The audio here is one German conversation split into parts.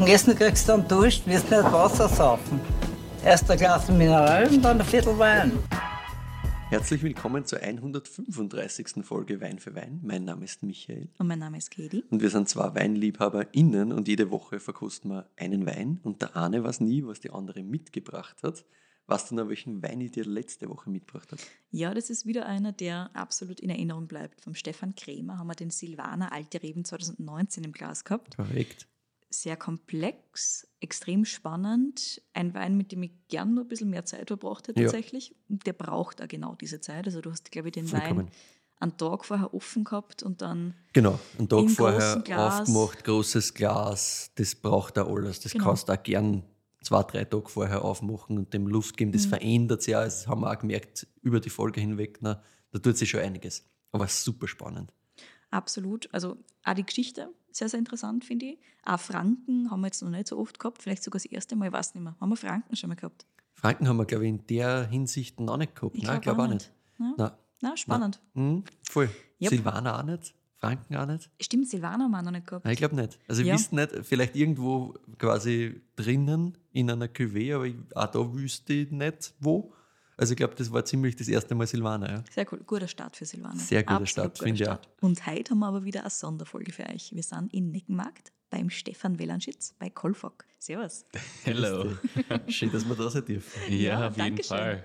dem Essen kriegst du dann Durst, wirst nicht Wasser saufen. Erst ein Glas Mineral und dann ein Viertel Wein. Herzlich willkommen zur 135. Folge Wein für Wein. Mein Name ist Michael. Und mein Name ist Katie. Und wir sind zwei WeinliebhaberInnen und jede Woche verkosten wir einen Wein. Und der eine weiß nie, was die andere mitgebracht hat. Weißt du noch, welchen Wein ich dir letzte Woche mitgebracht habe? Ja, das ist wieder einer, der absolut in Erinnerung bleibt. Vom Stefan Krämer haben wir den Silvaner Alte Reben 2019 im Glas gehabt. Korrekt. Sehr komplex, extrem spannend. Ein Wein, mit dem ich gern noch ein bisschen mehr Zeit verbracht hätte Ja. tatsächlich. Und der braucht auch genau diese Zeit. Also du hast, glaube ich, den Vollkommen. Wein einen Tag vorher offen gehabt und dann Genau, einen Tag vorher Glas. aufgemacht, großes Glas, das braucht da alles. Das Genau. kannst du auch gern zwei, drei Tage vorher aufmachen und dem Luft geben. Mhm. Das verändert sich ja. Das haben wir auch gemerkt über die Folge hinweg. Na, da tut sich schon einiges. Aber super spannend. Absolut. Also auch die Geschichte, sehr, sehr interessant, finde ich. Auch Franken haben wir jetzt noch nicht so oft gehabt, vielleicht sogar das erste Mal, ich weiß nicht mehr. Haben wir Franken schon mal gehabt? Franken haben wir, glaube ich, in der Hinsicht noch nicht gehabt. Ich Nein, ich glaub glaube auch nicht. nicht. Nein. Na, spannend. Mhm, voll. Yep. Silvaner auch nicht, Franken auch nicht. Stimmt, Silvaner haben wir auch noch nicht gehabt. Nein, ich glaube nicht. Also ich Ja. wüsste nicht, vielleicht irgendwo quasi drinnen in einer Cuvée, aber ich, auch da wüsste ich nicht wo. Also ich glaube, das war ziemlich das erste Mal Silvaner. Ja. Sehr cool. Guter Start für Silvaner. Sehr guter Absolut Start, finde ich Start. Und heute haben wir aber wieder eine Sonderfolge für euch. Wir sind in Neckenmarkt beim Stefan Welanschitz bei Kolfok. Servus. Hello. Schön, dass wir da sein dürfen. Ja, Ja, auf jeden dankeschön. Fall.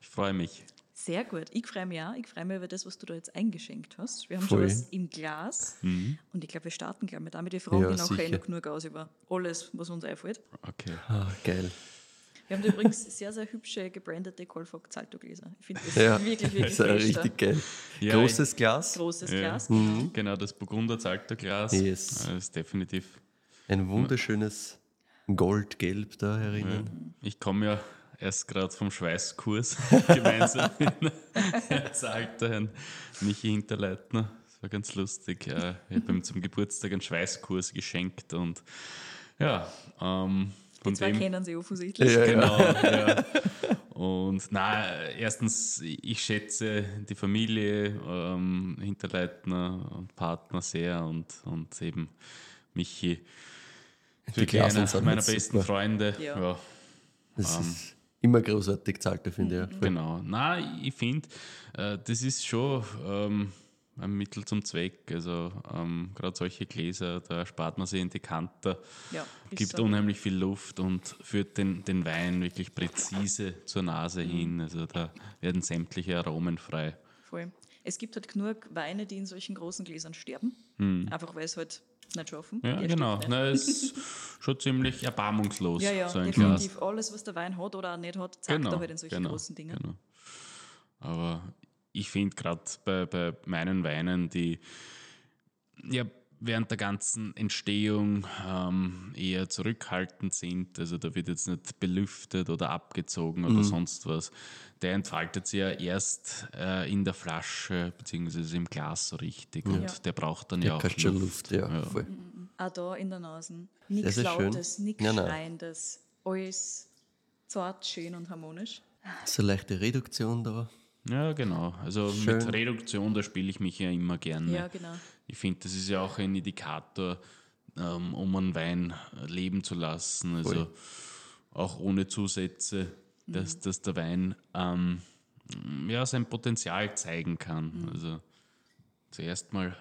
Ich freue mich. Sehr gut. Ich freue mich auch. Ich freue mich über das, was du da jetzt eingeschenkt hast. Wir haben Voll. schon was im Glas. Mhm. Und ich glaube, wir starten gleich mit damit. Wir fragen Ja, dich nachher noch genug aus über alles, was uns einfällt. Okay. Ah, geil. Wir haben übrigens sehr, sehr hübsche gebrandete Kolfok Zalto-Gläser. Ich finde das Ja, wirklich, das wirklich ist ja frisch da. richtig geil. Ja, Großes Glas, Großes Ja. Glas. Genau, das Burgunder Zalterglas. Yes. Das ist definitiv. ein wunderschönes Goldgelb da herinnen. Ich komme ja erst gerade vom Schweißkurs gemeinsam mit Zalter, Herrn Michi Hinterleitner. Das war ganz lustig. Ich habe ihm zum Geburtstag einen Schweißkurs geschenkt und ja, ähm, Die von zwei dem. kennen sie offensichtlich. Ja, Genau, ja. Und na, erstens, ich schätze die Familie, ähm, Hinterleitner und Partner sehr und, und eben Michi. Wirklich einer meiner besten super. Freunde. Ja. Ja. Das Ähm. ist immer großartig Zalter, finde ich. Ja. Voll. Genau. Na, ich finde, äh, das ist schon ähm, ein Mittel zum Zweck. Also ähm, gerade solche Gläser, da spart man sich in die Kante, Ja, gibt so. unheimlich viel Luft und führt den, den Wein wirklich präzise zur Nase Mhm. hin. Also da werden sämtliche Aromen frei. Voll. Es gibt halt genug Weine, die in solchen großen Gläsern sterben. Einfach weil es halt nicht schaffen. Ja, Der genau. Na, ist schon ziemlich erbarmungslos, Ja, ja, so ein Glas. definitiv. Alles, was der Wein hat oder auch nicht hat, zeigt er halt in solchen großen Dingen. Genau. Aber ich finde gerade bei, bei meinen Weinen, die ja während der ganzen Entstehung ähm, eher zurückhaltend sind, also da wird jetzt nicht belüftet oder abgezogen Mhm. oder sonst was, der entfaltet sich ja erst äh, in der Flasche beziehungsweise im Glas so richtig und Ja. der braucht dann Der ja auch schon Luft, ja, Ja. voll. Auch da in der Nase. Nichts. Lautes, nichts nein. Schreiendes. Alles zart, schön und harmonisch. So eine leichte Reduktion da. Ja, genau. Also Schön. mit Reduktion, da spiele ich mich ja immer gerne. Ja, genau. Ich finde, das ist ja auch ein Indikator, ähm, um einen Wein leben zu lassen. Also Voll. auch ohne Zusätze, dass, dass der Wein ähm, ja, sein Potenzial zeigen kann. Also zuerst mal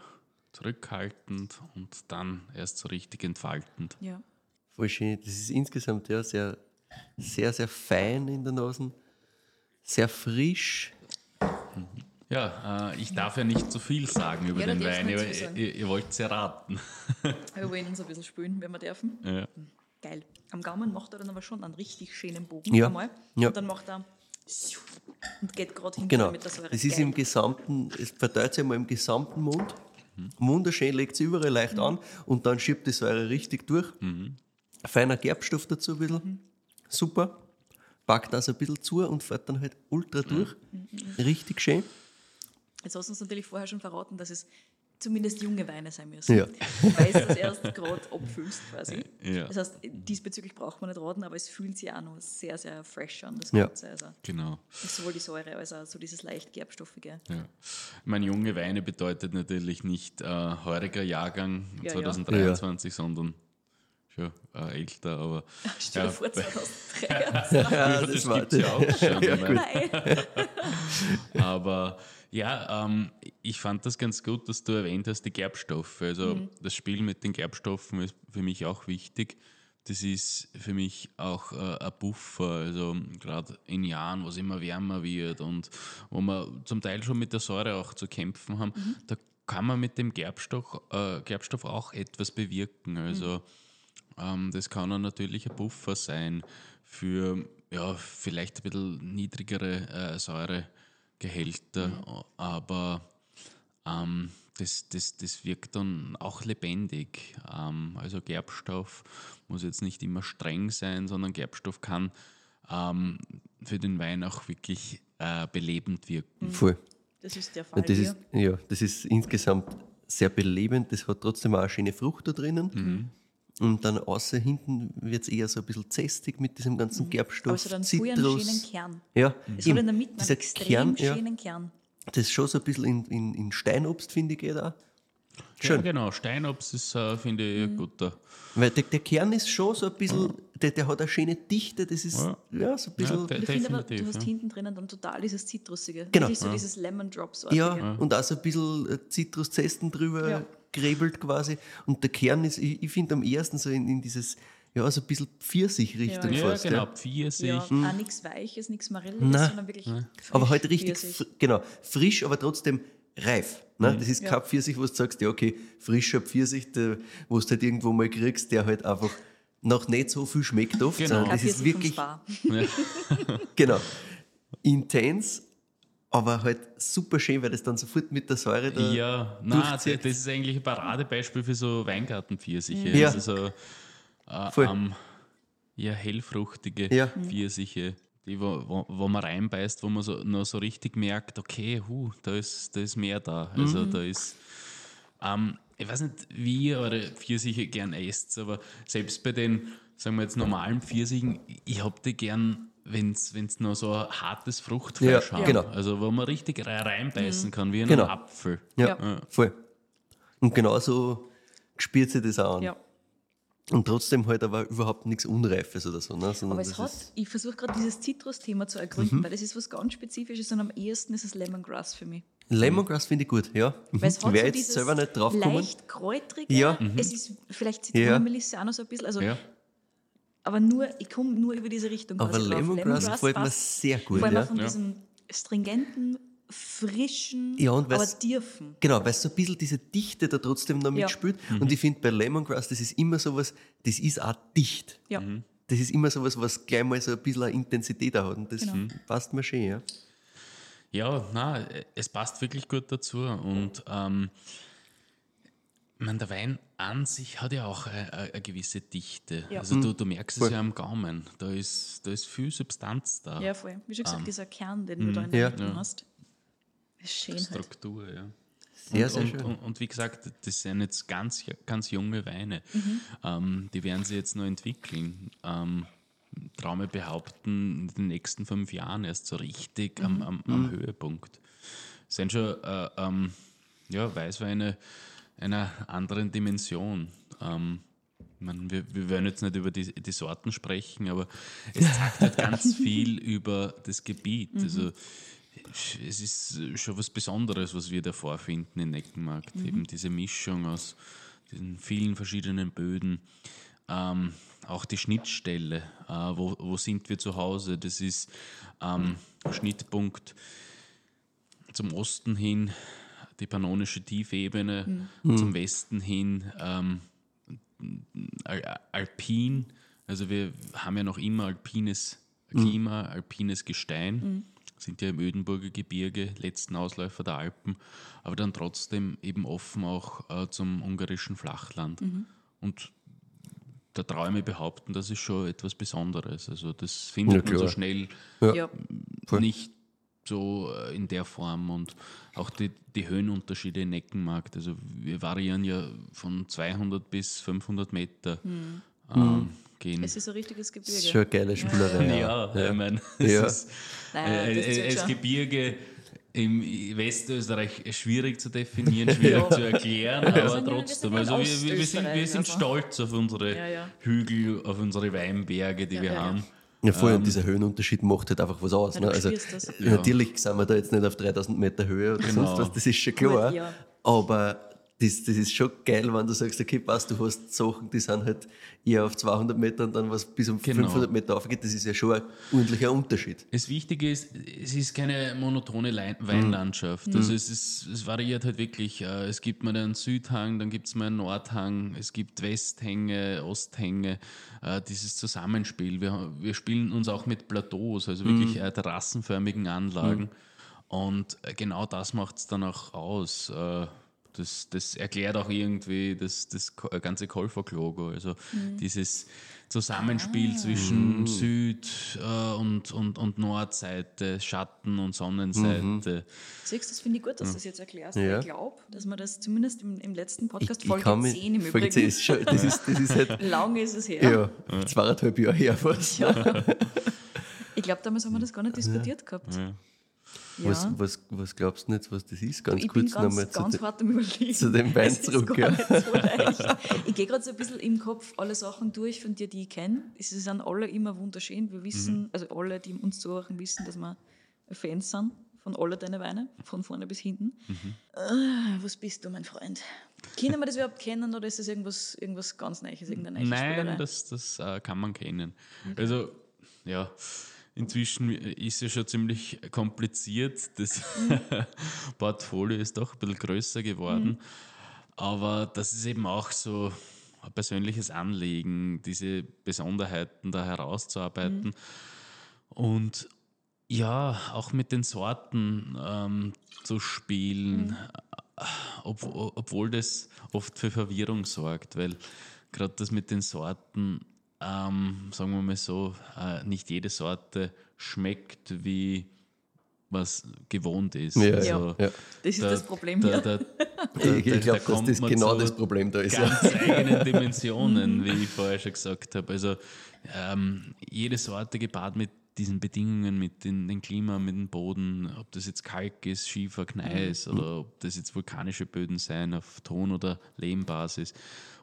zurückhaltend und dann erst so richtig entfaltend. Ja. Voll schön. Das ist insgesamt ja sehr, sehr, sehr fein in der Nase. Sehr frisch. Ja, äh, ich darf ja nicht zu viel sagen über Ja, den Wein. nicht Ihr, ihr, ihr wollt es erraten. Wir wollen uns ein bisschen spülen, wenn wir dürfen. ja. Geil. Am Gaumen macht er dann aber schon einen richtig schönen Bogen Ja. einmal. Ja. Und dann macht er und geht gerade hinten Genau. mit der Säure. Das ist Geil. im gesamten, es verteilt sich einmal im gesamten Mund. Wunderschön, legt es überall leicht an und dann schiebt die Säure richtig durch. Feiner Gerbstoff dazu ein bisschen. Super. Packt das ein bisschen zu und fährt dann halt ultra durch. Richtig schön. Jetzt hast du uns natürlich vorher schon verraten, dass es zumindest junge Weine sein müssen. Ja. Weil du das erst gerade abfüllst quasi. Ja. Das heißt, diesbezüglich braucht man nicht raten, aber es fühlt sich auch noch sehr, sehr fresh an, das Ja. Ganze. Also Genau. sowohl die Säure als auch so dieses leicht gerbstoffige. Ja. Ich meine, junge Weine bedeutet natürlich nicht äh, heuriger Jahrgang Ja, ja. 2023, sondern schon äh, älter, aber Stell dir Ja, vor, bei- 2003. Ja, das, war gibt's ja auch schon. Nein. Aber ja, ähm, ich fand das ganz gut, dass du erwähnt hast, die Gerbstoffe. Also Mhm. das Spiel mit den Gerbstoffen ist für mich auch wichtig. Das ist für mich auch äh, ein Buffer, also gerade in Jahren, wo es immer wärmer wird und wo wir zum Teil schon mit der Säure auch zu kämpfen haben, Mhm. da kann man mit dem Gerbstoff, äh, Gerbstoff auch etwas bewirken. Also ähm, das kann ein natürlicher Buffer sein für ja, vielleicht ein bisschen niedrigere äh, Säuregehälter, aber ähm, das, das, das wirkt dann auch lebendig. Ähm, also Gerbstoff muss jetzt nicht immer streng sein, sondern Gerbstoff kann ähm, für den Wein auch wirklich äh, belebend wirken. Voll. Das ist der Fall das hier. ist, ja, das ist insgesamt sehr belebend. Das hat trotzdem auch eine schöne Frucht da drinnen. Und dann außer hinten wird es eher so ein bisschen zästig mit diesem ganzen Gerbstoff. Aber es hat einen schönen Kern. Ja, Es eben. hat in der Mitte einen extrem Kern, ja, schönen Kern. das ist schon so ein bisschen in, in, in Steinobst, finde ich, geht auch. Ja, Schön. genau. Steinobst ist, äh, finde ich, Mhm. ein guter. Weil der, der Kern ist schon so ein bisschen, der, der hat eine schöne Dichte, das ist Ja. ja, so ein bisschen. Ja, Ja, de- Ich finde aber, du hast ja. hinten drinnen dann total dieses Zitrusige. Genau. Wirklich so dieses Lemon Drops. und auch so ein bisschen äh, Zitruszesten drüber Ja. Gräbelt quasi. Und der Kern ist, ich, ich finde am ersten so in, in dieses, ja, so ein bisschen Pfirsich-Richtung Ja, Ja, fast. genau. Ja. Pfirsich. Ja, auch nichts Weiches, nichts Marilliges, Na. sondern wirklich frisch Aber halt richtig, fr- genau, frisch, aber trotzdem reif. Ne? Das ist Ja. kein Pfirsich, wo du sagst, ja, okay, frischer Pfirsich, der, wo du halt irgendwo mal kriegst, der halt einfach noch nicht so viel schmeckt oft, Genau. sondern das ist wirklich, genau, intens, aber halt super schön, weil das dann sofort mit der Säure da Ja, nein, das ist eigentlich ein Paradebeispiel für so Weingartenpfirsiche. Ja. Also so äh, Voll. ähm, ja, hellfruchtige Ja. Pfirsiche, die wo, wo, wo man reinbeißt, wo man so, noch so richtig merkt, okay, hu, da ist, da ist mehr da. Also da ist ähm, ich weiß nicht, wie ihr eure Pfirsiche gern esst, aber selbst bei den, sagen wir jetzt, normalen Pfirsichen, ich hab die gern, wenn es noch so ein hartes Fruchtfleisch Ja, haben. genau. Also wo man richtig rein- reinbeißen kann, wie in Genau. einen Apfel. Ja, Ja. voll. Und genauso spürt sich das auch an. Ja. Und trotzdem halt aber überhaupt nichts Unreifes oder so. Ne? Sondern Aber es hat, ich versuche gerade dieses Zitrus-Thema zu ergründen, Mhm. weil das ist was ganz Spezifisches und am ehesten ist es Lemongrass für mich. Lemongrass finde ich gut, ja. Mhm. Weil es hat Wäre so jetzt dieses selber nicht drauf gekommen. leicht kräutrige, Ja. es ist vielleicht Ja. Zitronenmelisse auch noch so ein bisschen, also, Ja. Aber nur, ich komme nur über diese Richtung Aber quasi drauf. Lemongrass gefällt mir sehr gut, Vor allem ja. auch von Ja. diesem stringenten, frischen, Ja, und aber tiefen. Genau, weil es so ein bisschen diese Dichte da trotzdem noch Ja. mitspielt. Und ich finde bei Lemongrass, das ist immer sowas, das ist auch dicht. Ja. Das ist immer sowas, was gleich mal so ein bisschen eine Intensität auch hat. Und das Genau. passt mir schön, ja. Ja, na, es passt wirklich gut dazu. Und ähm, meine, der Wein an sich hat ja auch eine, eine gewisse Dichte. Ja. Also du, du merkst Voll. es ja am Gaumen. Da ist, da ist viel Substanz da. Ja, voll. Wie schon gesagt, dieser Kern, den du da in der Ja. Mitte Ja. hast, ist schön halt. Struktur, ja. Sehr, und, sehr und, schön. Und, und wie gesagt, das sind jetzt ganz, ganz junge Weine. Ähm, die werden sie jetzt noch entwickeln. Ähm, Traume behaupten, in den nächsten fünf Jahren erst so richtig am, am, am Höhepunkt. Sind schon äh, ähm, ja, Weißweine einer anderen Dimension. Ähm, meine, wir, wir werden jetzt nicht über die, die Sorten sprechen, aber es sagt halt ganz viel über das Gebiet. Also es ist schon was Besonderes, was wir da vorfinden in Neckenmarkt. Eben diese Mischung aus diesen vielen verschiedenen Böden. Ähm, auch die Schnittstelle, äh, wo, wo sind wir zu Hause? Das ist ähm, Schnittpunkt zum Osten hin, die pannonische Tiefebene, zum Westen hin ähm, Al Alpin. Also wir haben ja noch immer alpines Klima, alpines Gestein, sind ja im Ödenburger Gebirge, letzten Ausläufer der Alpen, aber dann trotzdem eben offen auch äh, zum ungarischen Flachland. Und da traue ich mir behaupten, das ist schon etwas Besonderes. Also das findet Ja, man so schnell Ja. Nicht so äh, in der Form und auch die, die Höhenunterschiede in Neckenmarkt. Also wir variieren ja von 200 bis 500 Meter ähm, gehen. Es ist ein richtiges Gebirge. Das ist schon eine geile Spielerei. ja, ich meine, es Ja. ist Naja, äh, das äh. Gebirge im Westösterreich schwierig zu definieren, schwierig zu erklären, aber ja- trotzdem. Also wir, wir, wir, sind, wir sind also. stolz auf unsere Ja, ja. Hügel, auf unsere Weinberge, die wir ja, ja. Ja, voll, und dieser Höhenunterschied macht halt einfach was aus. Ja, ne? Also, das. Natürlich sind wir da jetzt nicht auf 3000 Meter Höhe oder Genau. sonst was, das ist schon klar. Gut, ja. Aber das, das ist schon geil, wenn du sagst, okay, passt, du hast Sachen, die sind halt eher auf 200 Meter und dann was bis um Genau. 500 Meter aufgeht. Das ist ja schon ein ordentlicher Unterschied. Das Wichtige ist, es ist keine monotone Lein- Weinlandschaft. Also es, ist, es variiert halt wirklich. Äh, Es gibt mal einen Südhang, dann gibt es mal einen Nordhang, es gibt Westhänge, Osthänge. Äh, Dieses Zusammenspiel. Wir, wir spielen uns auch mit Plateaus, also wirklich äh, terrassenförmigen Anlagen. Und äh, genau das macht es dann auch aus. Das, das erklärt auch irgendwie das, das äh, ganze Kolfok-Logo. Also dieses Zusammenspiel zwischen Süd- äh, und, und, und Nordseite, Schatten- und Sonnenseite. Siehst du, das finde ich gut, dass du das jetzt erklärst. Ja. Ich glaube, dass wir das zumindest im, im letzten Podcast, ich Folge kann mich- 10 im Folge Übrigen, 10 ist schon, das ist, das ist halt, lang ist es her. ja, zweieinhalb Jahre her fast. Ich glaube, damals haben wir das gar nicht diskutiert gehabt. Ja. Was, was, was glaubst du nicht, was das ist? Ganz ich kurz nochmal zu, de- zu dem Wein zurück, ja. so. Ich gehe gerade so ein bisschen im Kopf alle Sachen durch von dir, die ich kenne. Sie sind alle immer wunderschön. Wir Mhm. wissen, also alle, die uns zuhören, wissen, dass wir Fans sind von alle deine Weine, von vorne bis hinten. Mhm. Ah, was bist du, mein Freund? Können wir das überhaupt kennen oder ist das irgendwas, irgendwas ganz Neues, irgendeine Nein, Spielerei? das, das äh, kann man kennen. Also, ja, inzwischen ist ja schon ziemlich kompliziert. Das Portfolio ist doch ein bisschen größer geworden. Aber das ist eben auch so ein persönliches Anliegen, diese Besonderheiten da herauszuarbeiten. Und ja, auch mit den Sorten ähm, zu spielen, ob, obwohl das oft für Verwirrung sorgt, weil gerade das mit den Sorten, ähm, sagen wir mal so, äh, nicht jede Sorte schmeckt wie was gewohnt ist. Ja, Also, ja. Das ist da- das Problem da, hier. da, Ich, ich glaube, dass kommt das genau das Problem da ist. Ja. ganz eigenen Dimensionen, wie ich vorher schon gesagt habe. Also ähm, jede Sorte gepaart mit diesen Bedingungen, mit den, den Klima, mit dem Boden, ob das jetzt Kalk ist, Schiefer, Gneis oder ob das jetzt vulkanische Böden sein auf Ton- oder Lehmbasis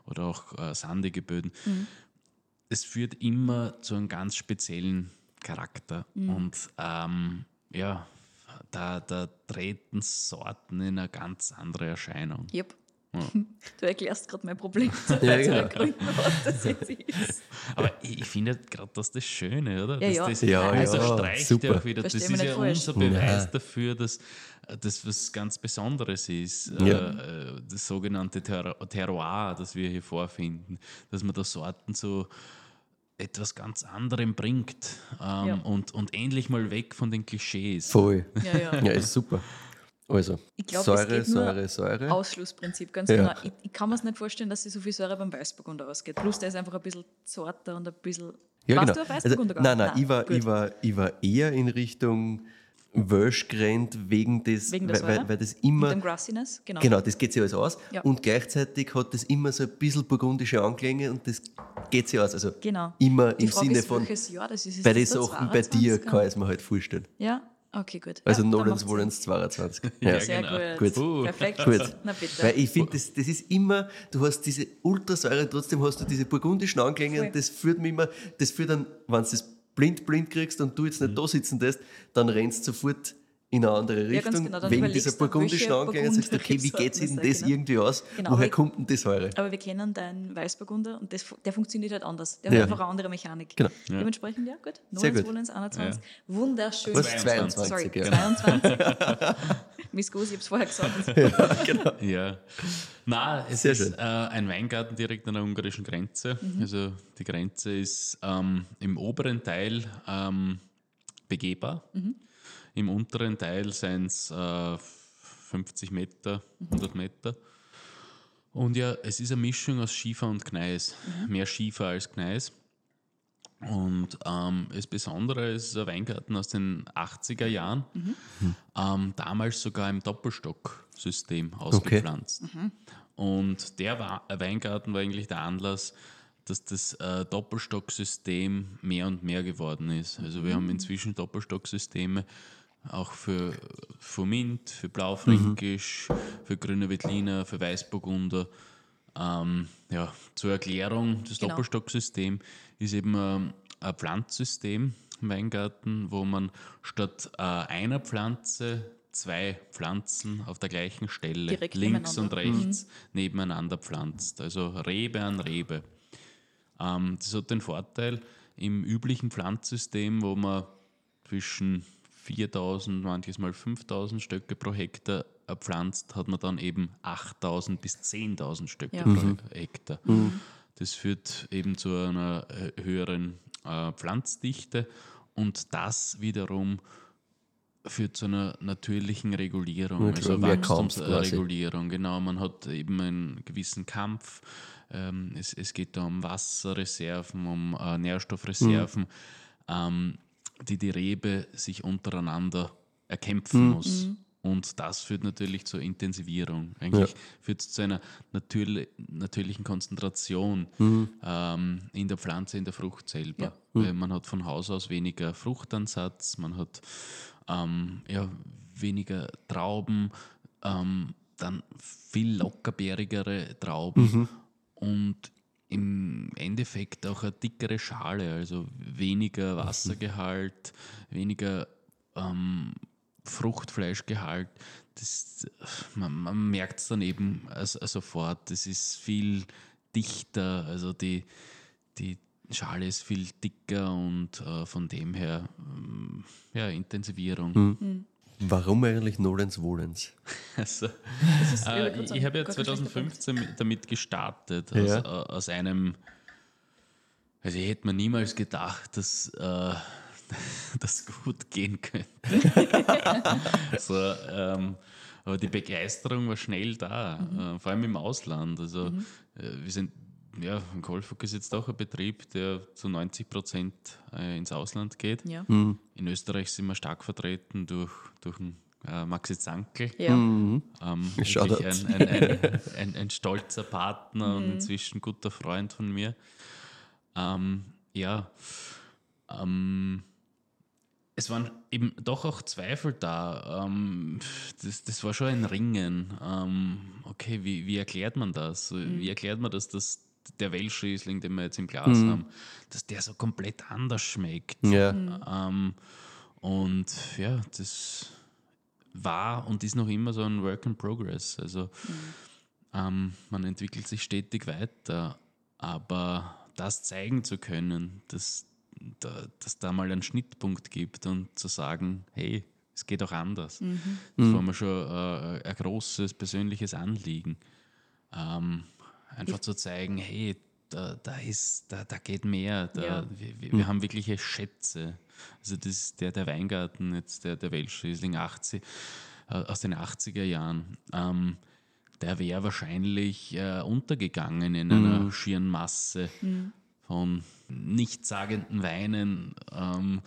oder auch äh, sandige Böden. Es führt immer zu einem ganz speziellen Charakter und ähm, ja, da, da treten Sorten in eine ganz andere Erscheinung. Yep. Du erklärst gerade mein Problem zu Ja, genau. ergründen, was das jetzt ist. Aber ich, ich finde gerade das das Schöne, oder? Ja, das, ja. Das, Ja, das ja, erstreicht super. ja auch wieder. Das ist ja falsch. unser Beweis Ja. dafür, dass äh, das was ganz Besonderes ist. Ja. Äh, äh, das sogenannte Ter Terroir, das wir hier vorfinden. Dass man da Sorten zu etwas ganz anderem bringt ähm, Ja. und, und endlich mal weg von den Klischees. Voll. Ja, ja. Ja, ist super. Also, Ich glaub, es Säure, Säure, Säure. Ausschlussprinzip, ganz Ja. genau. Ich, ich kann mir es nicht vorstellen, dass sie so viel Säure beim Weißburgunder ausgeht. Plus, der ist einfach ein bisschen zarter und ein bisschen. Ja, Warst genau. du auf Also, Weißburgunder nein, gegangen? nein, ich war, gut. ich, war, ich war eher in Richtung Wölschgrend wegen des, Wegen der weil, weil, Säure? weil das Mit immer, dem Grassiness, genau. genau, das geht sich alles aus. Ja. Und gleichzeitig hat das immer so ein bisschen burgundische Anklänge und das geht sich aus. Also Genau. immer Die im Frage Sinne ist, von, Jahr das ist. ist bei den Sachen bei dir 22er? kann ich es mir halt vorstellen. Ja, okay, gut. Also ja, Sinn. Wollens 22. Ja, Sehr genau. gut. Gut. Perfekt. Gut. Na bitte. Weil ich finde, das, das ist immer, du hast diese Ultrasäure, trotzdem hast du diese burgundischen Anklänge und das führt mich immer, das führt dann, wenn du das blind blind kriegst und du jetzt nicht da sitzen lässt, dann rennst du sofort in eine andere Ja, Richtung, genau, dann wegen dieser du, burgundischen und sagst, Burgunder okay, wie geht es denn da, das genau. irgendwie aus? Genau, Woher aber- kommt denn die Säure? Aber wir kennen deinen Weißburgunder und das, der funktioniert halt anders. Der Ja. hat einfach eine andere Mechanik. Genau. Dementsprechend, ja, gut. Sehr gut. Wohlens 21. Wunderschön. Was? 22, Sorry, ja. 22. Miss Goose, ich hab's vorher gesagt. Ja. Na, es Sehr ist schön. äh, ein Weingarten direkt an der ungarischen Grenze. Also die Grenze ist ähm, im oberen Teil ähm, begehbar. Im unteren Teil sind es äh, 50 Meter, 100 Meter. Und ja, es ist eine Mischung aus Schiefer und Gneis. Mehr Schiefer als Gneis. Und ähm, das Besondere ist ein Weingarten aus den 80er Jahren, ähm, damals sogar im Doppelstock-System ausgepflanzt. Und der Weingarten war eigentlich der Anlass, dass das äh, Doppelstocksystem mehr und mehr geworden ist. Also wir haben inzwischen Doppelstocksysteme, auch für Fumint, für Blaufränkisch, für Grüne Veltliner, für Weißburgunder. Ähm, ja, zur Erklärung, das Genau. Doppelstocksystem ist eben ähm, ein Pflanzsystem im Weingarten, wo man statt äh, einer Pflanze zwei Pflanzen auf der gleichen Stelle, Direkt links und rechts, nebeneinander pflanzt. Also Rebe an Rebe. Ähm, das hat den Vorteil, im üblichen Pflanzsystem, wo man zwischen 4000, manches Mal 5000 Stöcke pro Hektar äh, pflanzt, hat man dann eben 8000 bis 10.000 Stöcke Ja. pro Hektar. Das führt eben zu einer äh, höheren äh, Pflanzdichte und das wiederum führt zu einer natürlichen Regulierung, Ja, also. Wachstumsregulierung. Genau, man hat eben einen gewissen Kampf. Ähm, es, es geht da um Wasserreserven, um äh, Nährstoffreserven, ähm, die die Rebe sich untereinander erkämpfen muss. Und das führt natürlich zur Intensivierung. Eigentlich führt es zu einer natürli natürlichen Konzentration ähm, in der Pflanze, in der Frucht selber. Ja. Weil man hat von Haus aus weniger Fruchtansatz, man hat ähm, ja, weniger Trauben, ähm, dann viel lockerbeerigere Trauben und im Endeffekt auch eine dickere Schale, also weniger Wassergehalt, weniger ähm, Fruchtfleischgehalt. Das, man, man merkt es dann eben also, sofort, das ist viel dichter, also die, die Schale ist viel dicker und äh, von dem her ähm, ja, Intensivierung. Warum eigentlich Nolens Wohlens? Also, ich äh, ich sagen, habe ja gar kein schlechter 2015 mit- damit gestartet, Ja. aus, äh, aus einem, also ich hätte mir niemals gedacht, dass äh, das gut gehen könnte. so, ähm, aber die Begeisterung war schnell da, äh, vor allem im Ausland. Also äh, wir sind, ja, Golfhock ist jetzt auch ein Betrieb, der zu 90 Prozent äh, ins Ausland geht. Ja. In Österreich sind wir stark vertreten durch, durch den, äh, Maxi Zankel. Ja. Ähm, Shoutout. wirklich ein, ein, ein, ein, ein stolzer Partner und inzwischen guter Freund von mir. Ähm, ja, ähm, es waren eben doch auch Zweifel da. Ähm, das, das war schon ein Ringen. Ähm, okay, wie, wie erklärt man das? Wie erklärt man das, dass der Welschriesling, den wir jetzt im Glas haben, dass der so komplett anders schmeckt? Ja. Ähm, und ja, das war und ist noch immer so ein Work in Progress. Also ähm, man entwickelt sich stetig weiter, aber das zeigen zu können, dass da, dass da mal einen Schnittpunkt gibt und zu sagen, hey, es geht auch anders. Das war mir schon äh, ein großes persönliches Anliegen. Ähm, einfach zu zeigen, hey, da, da ist, da, da geht mehr, da, Ja. wir, wir, wir haben wirkliche Schätze. Also das ist der, der Weingarten, jetzt der, der Welschriesling 80, äh, aus den 80er Jahren. Ähm, der wäre wahrscheinlich äh, untergegangen in einer schieren Masse von nichtssagenden Weinen. Ähm,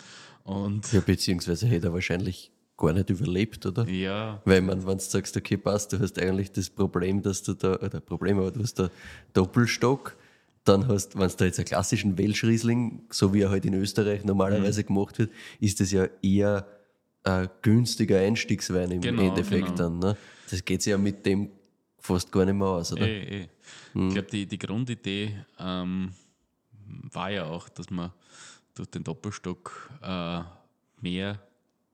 und ja, beziehungsweise hätte er wahrscheinlich gar nicht überlebt, oder? ja, Weil man, wenn du sagst, okay, passt, du hast eigentlich das Problem, dass du da, oder Problem, aber du hast da Doppelstock, dann hast, wenn du da jetzt einen klassischen Welschriesling, so wie er halt in Österreich normalerweise gemacht wird, ist das ja eher ein günstiger Einstiegswein im Genau, Endeffekt genau. dann. Ne? Das geht ja mit dem fast gar nicht mehr aus, oder? eh, eh. ich glaube, die, die Grundidee ähm, war ja auch, dass man durch den Doppelstock äh, mehr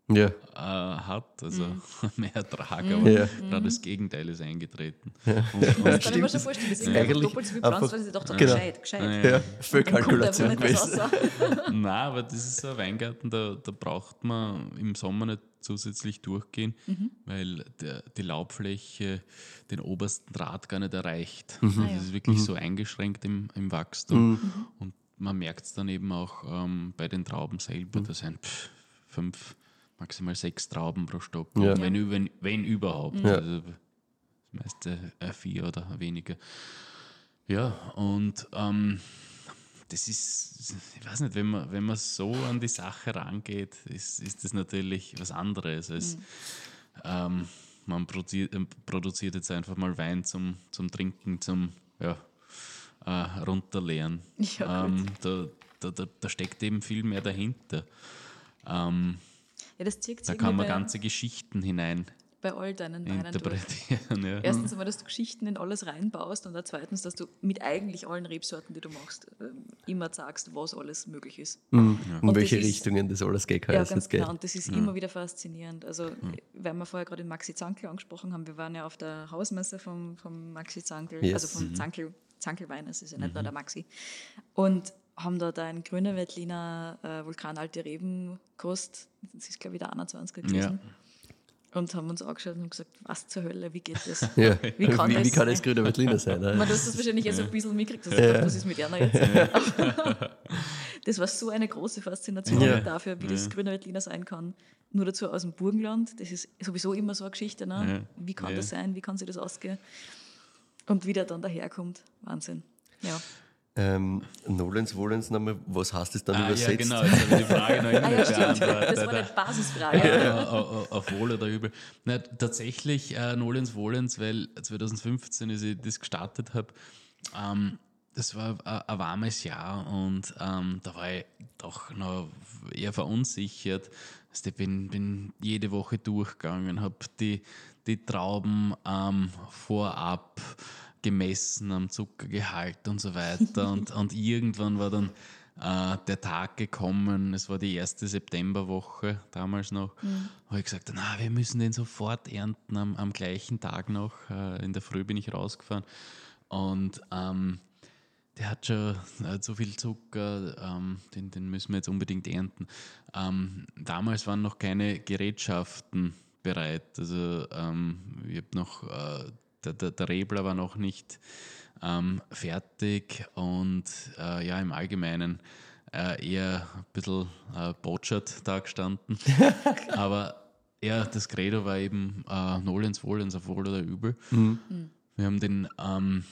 Ja. äh, hat, also Mhm. mehr Ertrag, aber Ja. gerade das Gegenteil ist eingetreten. Und, Das und, kann ich mir schon vorstellen, das ist einfach Eigentlich doppelt so viel Pflanzen, weil sie dachten, Genau. gescheit, gescheit. Ja, kommt Kalkulation gewesen. Nein, aber das ist so ein Weingarten, da, da braucht man im Sommer nicht zusätzlich durchgehen, weil der, die Laubfläche den obersten Draht gar nicht erreicht. Also Ah, ja. Das ist wirklich so eingeschränkt im, im Wachstum. Und man merkt es dann eben auch ähm, bei den Trauben selber. Da sind fünf, maximal sechs Trauben pro Stock, Ja. wenn, wenn, wenn überhaupt. Ja. Also, das meiste äh, vier oder weniger. Ja, und ähm, das ist, ich weiß nicht, wenn man, wenn man so an die Sache rangeht, ist, ist das natürlich was anderes als ähm, man produziert, äh, produziert jetzt einfach mal Wein zum, zum Trinken, zum ja, äh, Runterleeren. Ja, ähm, da, da, da, da steckt eben viel mehr dahinter. Ähm, Ja, das zieht sich Da kann man ganze Geschichten hinein bei all deinen interpretieren. Ja. Erstens einmal, dass du Geschichten in alles reinbaust und dann zweitens, dass du mit eigentlich allen Rebsorten, die du machst, ähm, immer sagst, was alles möglich ist. In Und welche das ist- Richtungen das alles geht, Ja, ganz genau. Und das ist immer wieder faszinierend. Also, weil wir vorher gerade den Maxi Zankl angesprochen haben, wir waren ja auf der Hausmesse vom, vom Maxi Zankl, Yes. also vom Zankl, Zankl-Wein, es ist ja nicht nur der Maxi. Und haben da einen grünen Veltliner äh, Vulkanalte Reben gekostet. Das ist, glaube ich, der 21er gewesen. Und haben uns angeschaut und gesagt, was zur Hölle, wie geht das? Ja. Wie kann wie, das wie kann das sein? grüne Veltliner sein? Man, ne? du hast das wahrscheinlich ja. so ein bisschen mitgekriegt. Also, ja. Was ist mit einer jetzt? das war so eine große Faszination Ja. dafür, wie das grüne Veltliner sein kann. Nur dazu aus dem Burgenland. Das ist sowieso immer so eine Geschichte. Ne? Ja. Wie kann Ja. das sein? Wie kann sich das ausgehen? Und wie der dann daherkommt. Wahnsinn. Ja. Ähm, Nolens Wollens nochmal, was heißt das dann Ah, ja, übersetzt? genau, jetzt habe ich die Frage noch Ah immer ja, stimmt. beantwortet. Das war eine Basisfrage. Ja, auf, auf Wohl oder Übel. Na, tatsächlich äh, Nolens Wohlens, weil 2015, als ich das gestartet habe, ähm, das war ein, ein warmes Jahr und ähm, da war ich doch noch eher verunsichert. Also ich bin, bin jede Woche durchgegangen, habe die, die Trauben ähm, vorab gemessen am Zuckergehalt und so weiter. und, und irgendwann war dann äh, der Tag gekommen, es war die erste Septemberwoche damals noch, habe ich gesagt, na, wir müssen den sofort ernten am, am gleichen Tag noch. Äh, in der Früh bin ich rausgefahren und ähm, der hat schon äh, so viel Zucker, ähm, den, den müssen wir jetzt unbedingt ernten. Ähm, damals waren noch keine Gerätschaften bereit. Also ähm, ich habe noch, äh, der, der, der Rebler war noch nicht ähm, fertig und äh, ja, im Allgemeinen äh, eher ein bisschen äh, botschert da gestanden. Aber ja, das Credo war eben äh, Nolens Wohlens auf Wohl oder Übel. Wir haben den, ähm,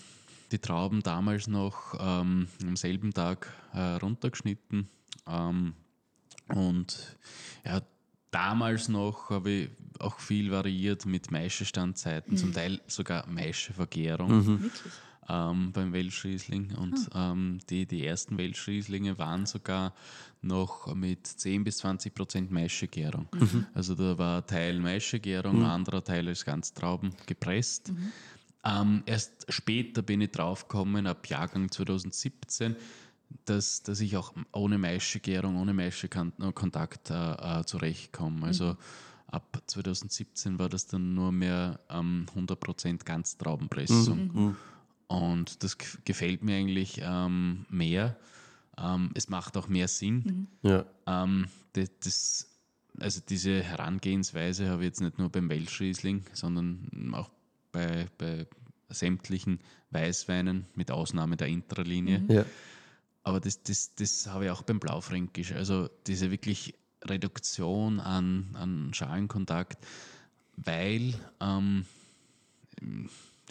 die Trauben damals noch ähm, am selben Tag äh, runtergeschnitten. Ähm, und ja, damals noch habe ich auch viel variiert mit Maischestandzeiten, zum Teil sogar Maischevergärung Wirklich. ähm, beim Welschriesling. Und ähm, die, die ersten Welschrieslinge waren sogar noch mit 10 bis 20 Prozent Maischegärung. Also da war Teil Maischegärung, ein anderer Teil als Ganztrauben gepresst. Ähm, erst später bin ich draufgekommen, ab Jahrgang 2017, dass, dass ich auch ohne Maischegärung, ohne Maischekontakt äh, äh, zurechtkomme. Also ab 2017 war das dann nur mehr ähm, 100% Ganztraubenpressung. Und das gef- gefällt mir eigentlich ähm, mehr. Ähm, es macht auch mehr Sinn. Ja. Ähm, das, das, also diese Herangehensweise habe ich jetzt nicht nur beim Welschriesling, sondern auch bei, bei sämtlichen Weißweinen, mit Ausnahme der Intralinie. Ja. Aber das, das, das habe ich auch beim Blaufränkisch. Also diese wirklich Reduktion an, an Schalenkontakt, weil ähm,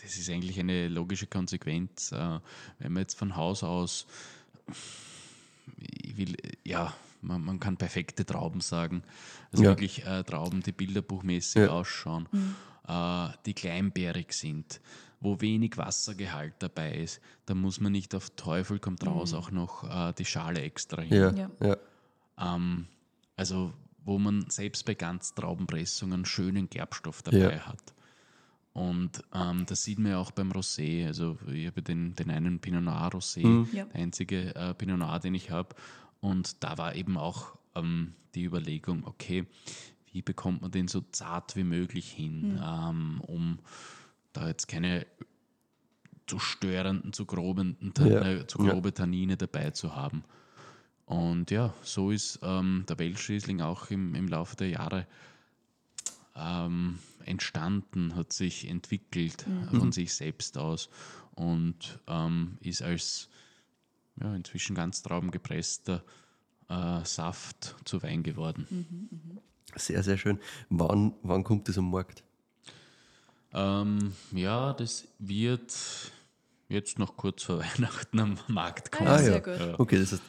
das ist eigentlich eine logische Konsequenz. Äh, wenn man jetzt von Haus aus, ich will, ja, man, man kann perfekte Trauben sagen. Also Ja. wirklich äh, Trauben, die bilderbuchmäßig Ja. ausschauen, äh, die kleinbärig sind, wo wenig Wassergehalt dabei ist. Da muss man nicht auf Teufel kommt raus auch noch äh, die Schale extra hin. Ja. Ja. Ja. Ähm, also wo man selbst bei Ganztraubenpressungen schönen Gerbstoff dabei Ja. hat. Und ähm, das sieht man ja auch beim Rosé. Also ich habe den, den einen Pinot Noir Rosé, Ja. der einzige äh, Pinot Noir, den ich habe. Und da war eben auch ähm, die Überlegung, okay, wie bekommt man den so zart wie möglich hin, ähm, um da jetzt keine zu störenden, zu grobenden, Ja. äh, zu grobe Tannine dabei zu haben. Und ja, so ist ähm, der Welschriesling auch im, im Laufe der Jahre ähm, entstanden, hat sich entwickelt äh, von sich selbst aus und ähm, ist als ja, inzwischen ganz traubengepresster äh, Saft zu Wein geworden. Sehr, sehr schön. Wann, wann kommt das am Markt? Ähm, ja, das wird jetzt noch kurz vor Weihnachten am Markt kommen. Ah, sehr ja. gut. Okay, das heißt,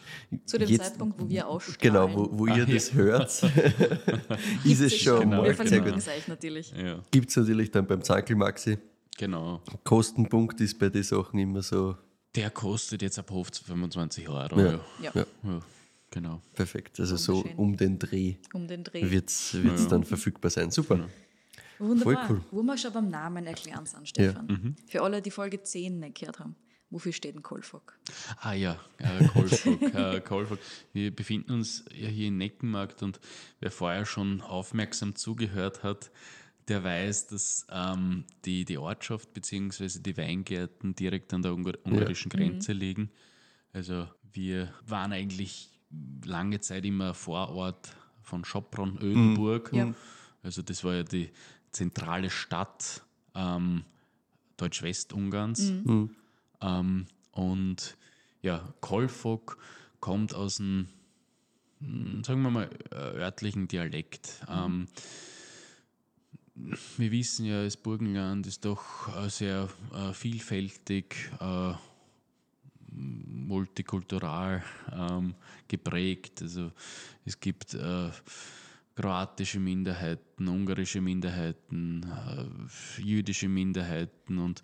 Zu dem jetzt- Zeitpunkt, wo wir ausstrahlen. Genau, wo, wo ihr Ah, das ja. hört, ist es schon am Genau, Wir Markt. Sehr gut. euch natürlich. Ja, Gibt es natürlich dann beim Zankel Maxi. genau. Kostenpunkt ist bei den Sachen immer so. Der kostet jetzt ab Hof 25 Euro. Ja. Ja. Ja. Ja. Ja, Genau. Perfekt. Also so um den Dreh Um den Dreh. wird es dann verfügbar sein. Super. Wunderbar. Voll cool. Wo wir schon beim Namen erklären sind, Stefan. Für alle, die Folge 10 nicht gehört haben. Wofür steht ein Kolfog? Ah ja, äh, Kolfog. äh, Kolfog. Wir befinden uns ja hier in Neckenmarkt und wer vorher schon aufmerksam zugehört hat, der weiß, dass ähm, die, die Ortschaft bzw. die Weingärten direkt an der ungar ungarischen Grenze liegen. Also wir waren eigentlich lange Zeit immer Vorort von Schopron, Ödenburg. Ja. Also das war ja die zentrale Stadt ähm, Deutsch-Westungarns. Ähm, und ja, Kolfog kommt aus einem, hm, sagen wir mal, äh, örtlichen Dialekt. Ähm, wir wissen ja, das Burgenland ist doch äh, sehr äh, vielfältig, äh, multikultural ähm, geprägt. Also es gibt äh, kroatische Minderheiten, ungarische Minderheiten, äh, jüdische Minderheiten und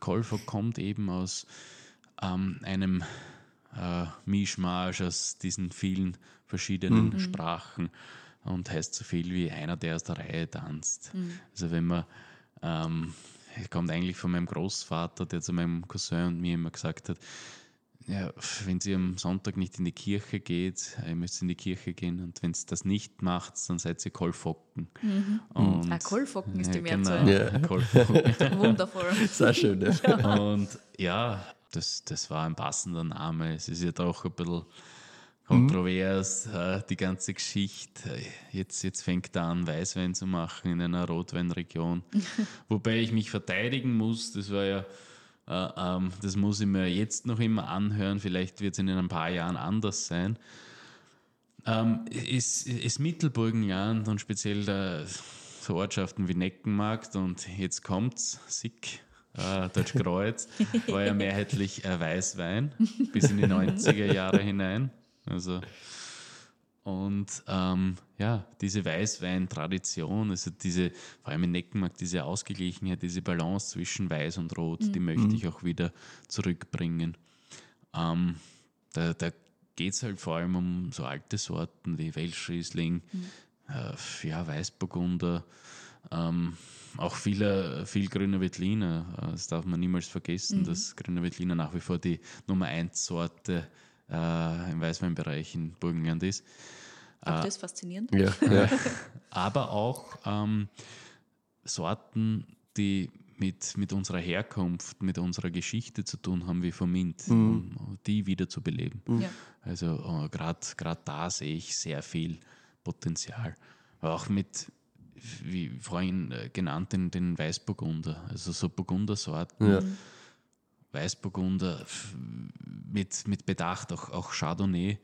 Kolfog kommt eben aus ähm, einem äh, Mischmasch aus diesen vielen verschiedenen Sprachen und heißt so viel wie einer, der aus der Reihe tanzt. Also wenn man ähm, kommt eigentlich von meinem Großvater, der zu meinem Cousin und mir immer gesagt hat, ja, wenn sie am Sonntag nicht in die Kirche geht, ihr müsst in die Kirche gehen und wenn es das nicht macht, dann seid ihr Kolfocken. Und, Ah, Kolfocken ist die ja, Mehrzahl. Genau, Ja. Kolfocken. Wundervoll. Sehr schön. Ja. Und ja, das, das war ein passender Name. Es ist ja doch ein bisschen kontrovers, äh, die ganze Geschichte. Jetzt, jetzt fängt er an, Weißwein zu machen in einer Rotweinregion. Wobei ich mich verteidigen muss, das war ja, äh, ähm, das muss ich mir jetzt noch immer anhören. Vielleicht wird es in ein paar Jahren anders sein. Ähm, ist, ist Mittelburgenland und speziell der, so Ortschaften wie Neckenmarkt und jetzt kommt's, Sick, äh, Deutschkreuz, war ja mehrheitlich äh, Weißwein bis in die 90er Jahre hinein. Also und ähm, ja, diese Weißwein-Tradition, also diese, vor allem in Neckenmarkt, diese Ausgeglichenheit, diese Balance zwischen Weiß und Rot, die möchte ich auch wieder zurückbringen. Ähm, da da geht es halt vor allem um so alte Sorten wie Welschriesling, äh, ja, Weißburgunder, ähm, auch viele, viel grüner Veltliner. Äh, Das darf man niemals vergessen, dass grüner Veltliner nach wie vor die Nummer 1 Sorte äh, im Weißweinbereich in Burgenland ist. Auch das ist faszinierend. Ja, ja. Aber auch ähm, Sorten, die mit, mit unserer Herkunft, mit unserer Geschichte zu tun haben, wie Vermint, um die wieder zu beleben. Ja. Also äh, gerade da sehe ich sehr viel Potenzial. Auch mit, wie vorhin äh, genannt, den, den Weißburgunder. Also so Burgundersorten. Ja. Weißburgunder mit, mit Bedacht, auch, auch Chardonnay.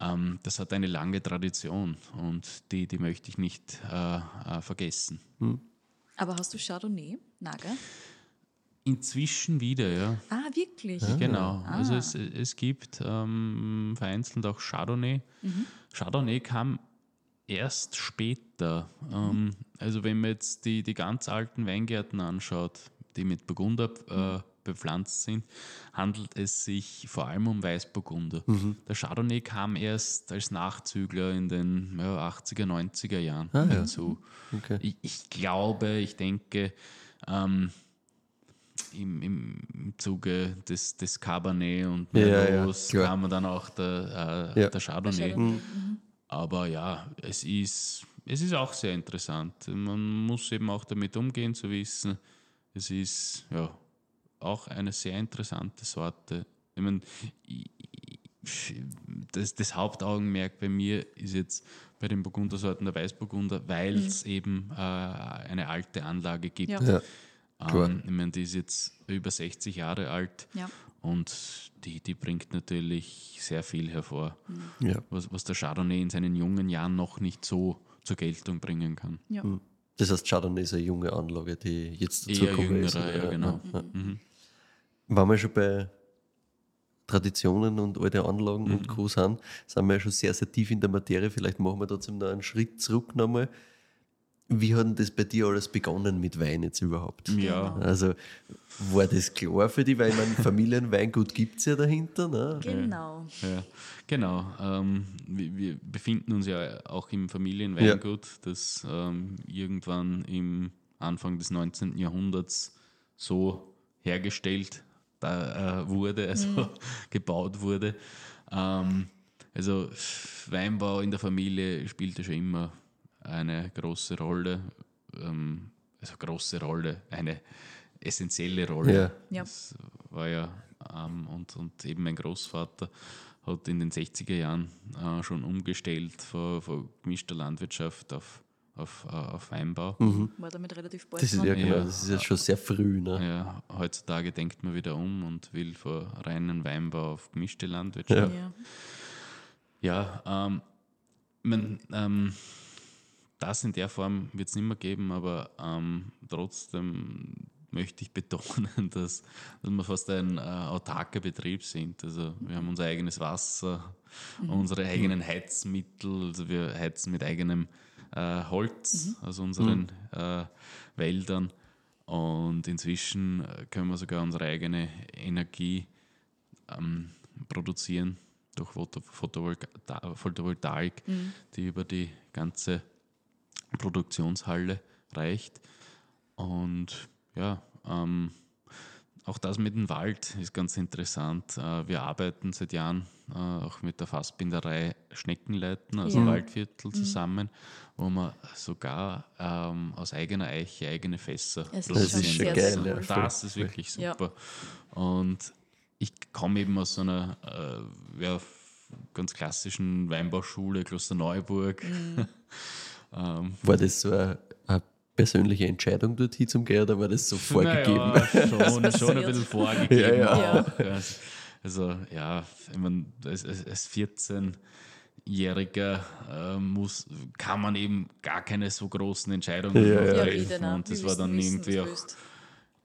Ähm, das hat eine lange Tradition und die, die möchte ich nicht äh, äh, vergessen. Aber hast du Chardonnay? Naga? Inzwischen wieder, ja. Ah, wirklich? Genau. Also es, es gibt ähm, vereinzelt auch Chardonnay. Chardonnay kam erst später. Ähm, also wenn man jetzt die, die ganz alten Weingärten anschaut, die mit Burgunder äh, bepflanzt sind, handelt es sich vor allem um Weißburgunder. Der Chardonnay kam erst als Nachzügler in den ja, 80er, 90er Jahren dazu. Okay. Ich, ich glaube, ich denke, ähm, im, im Zuge des, des Cabernet und Ja, ja, Merlots klar. kam dann auch der, äh, Ja. der Chardonnay. Chardonnay. Aber ja, es ist, es ist auch sehr interessant. Man muss eben auch damit umgehen, zu wissen, es ist ja auch eine sehr interessante Sorte. Ich meine, das, das Hauptaugenmerk bei mir ist jetzt bei den Burgundersorten der Weißburgunder, weil es eben äh, eine alte Anlage gibt. Ja. Ja. Ähm, ich meine, die ist jetzt über 60 Jahre alt Ja. und die, die bringt natürlich sehr viel hervor, Ja. was, was der Chardonnay in seinen jungen Jahren noch nicht so zur Geltung bringen kann. Ja. Das heißt, Chardonnay ist eine junge Anlage, die jetzt dazu Eher ist. jüngerer, oder? ja, genau. Wenn wir schon bei Traditionen und alte Anlagen Mhm. und Co. sind, sind wir ja schon sehr, sehr tief in der Materie. Vielleicht machen wir trotzdem noch einen Schritt zurück nochmal. wie hat denn das bei dir alles begonnen mit Wein jetzt überhaupt? Ja, Also war das klar für dich, weil ich meine, Familienweingut gibt es ja dahinter. Ne? Genau. Ja, genau. Ähm, wir, wir befinden uns ja auch im Familienweingut, das ähm, irgendwann im Anfang des 19. Jahrhunderts so hergestellt da, äh, wurde, also gebaut wurde. Ähm, also Weinbau in der Familie spielte schon immer eine große Rolle. Ähm, also große Rolle, eine essentielle Rolle. Ja. Ja. Das war ja, ähm, und, und eben mein Großvater hat in den 60er Jahren äh, schon umgestellt von, von gemischter Landwirtschaft auf, auf, äh, auf Weinbau. War damit relativ bald Das ist ja genau, Ja. das ist ja schon sehr früh. Ne? Ja, heutzutage denkt man wieder um und will von reinen Weinbau auf gemischte Landwirtschaft. Ja. Ja, ähm, man, ähm, das in der Form wird es nicht mehr geben, aber ähm, trotzdem möchte ich betonen, dass, dass wir fast ein äh, autarker Betrieb sind. Also wir haben unser eigenes Wasser, unsere eigenen Heizmittel, also wir heizen mit eigenem äh, Holz aus unseren äh, Wäldern und inzwischen äh, können wir sogar unsere eigene Energie ähm, produzieren durch Photo Photovolta Photovoltaik, die über die ganze Produktionshalle reicht. Und ja, ähm, auch das mit dem Wald ist ganz interessant. Äh, wir arbeiten seit Jahren äh, auch mit der Fassbinderei Schneckenleiten aus dem Ja. Waldviertel zusammen, wo wir sogar ähm, aus eigener Eiche eigene Fässer Das ist schon geil, ja. das ist wirklich Ja. super. Und ich komme eben aus so einer äh, ja, ganz klassischen Weinbauschule, Klosterneuburg. Mhm. ähm, War das so eine, eine persönliche Entscheidung, dorthin zum gehen oder war das so vorgegeben? Naja, schon, schon ein bisschen vorgegeben. Ja, ja. Ja. Also ja, ich mein, als, als als 14-Jähriger äh, muss, kann man eben gar keine so großen Entscheidungen Ja, ja. Ja, treffen. denn auch. Und das Wir war dann wissen, irgendwie was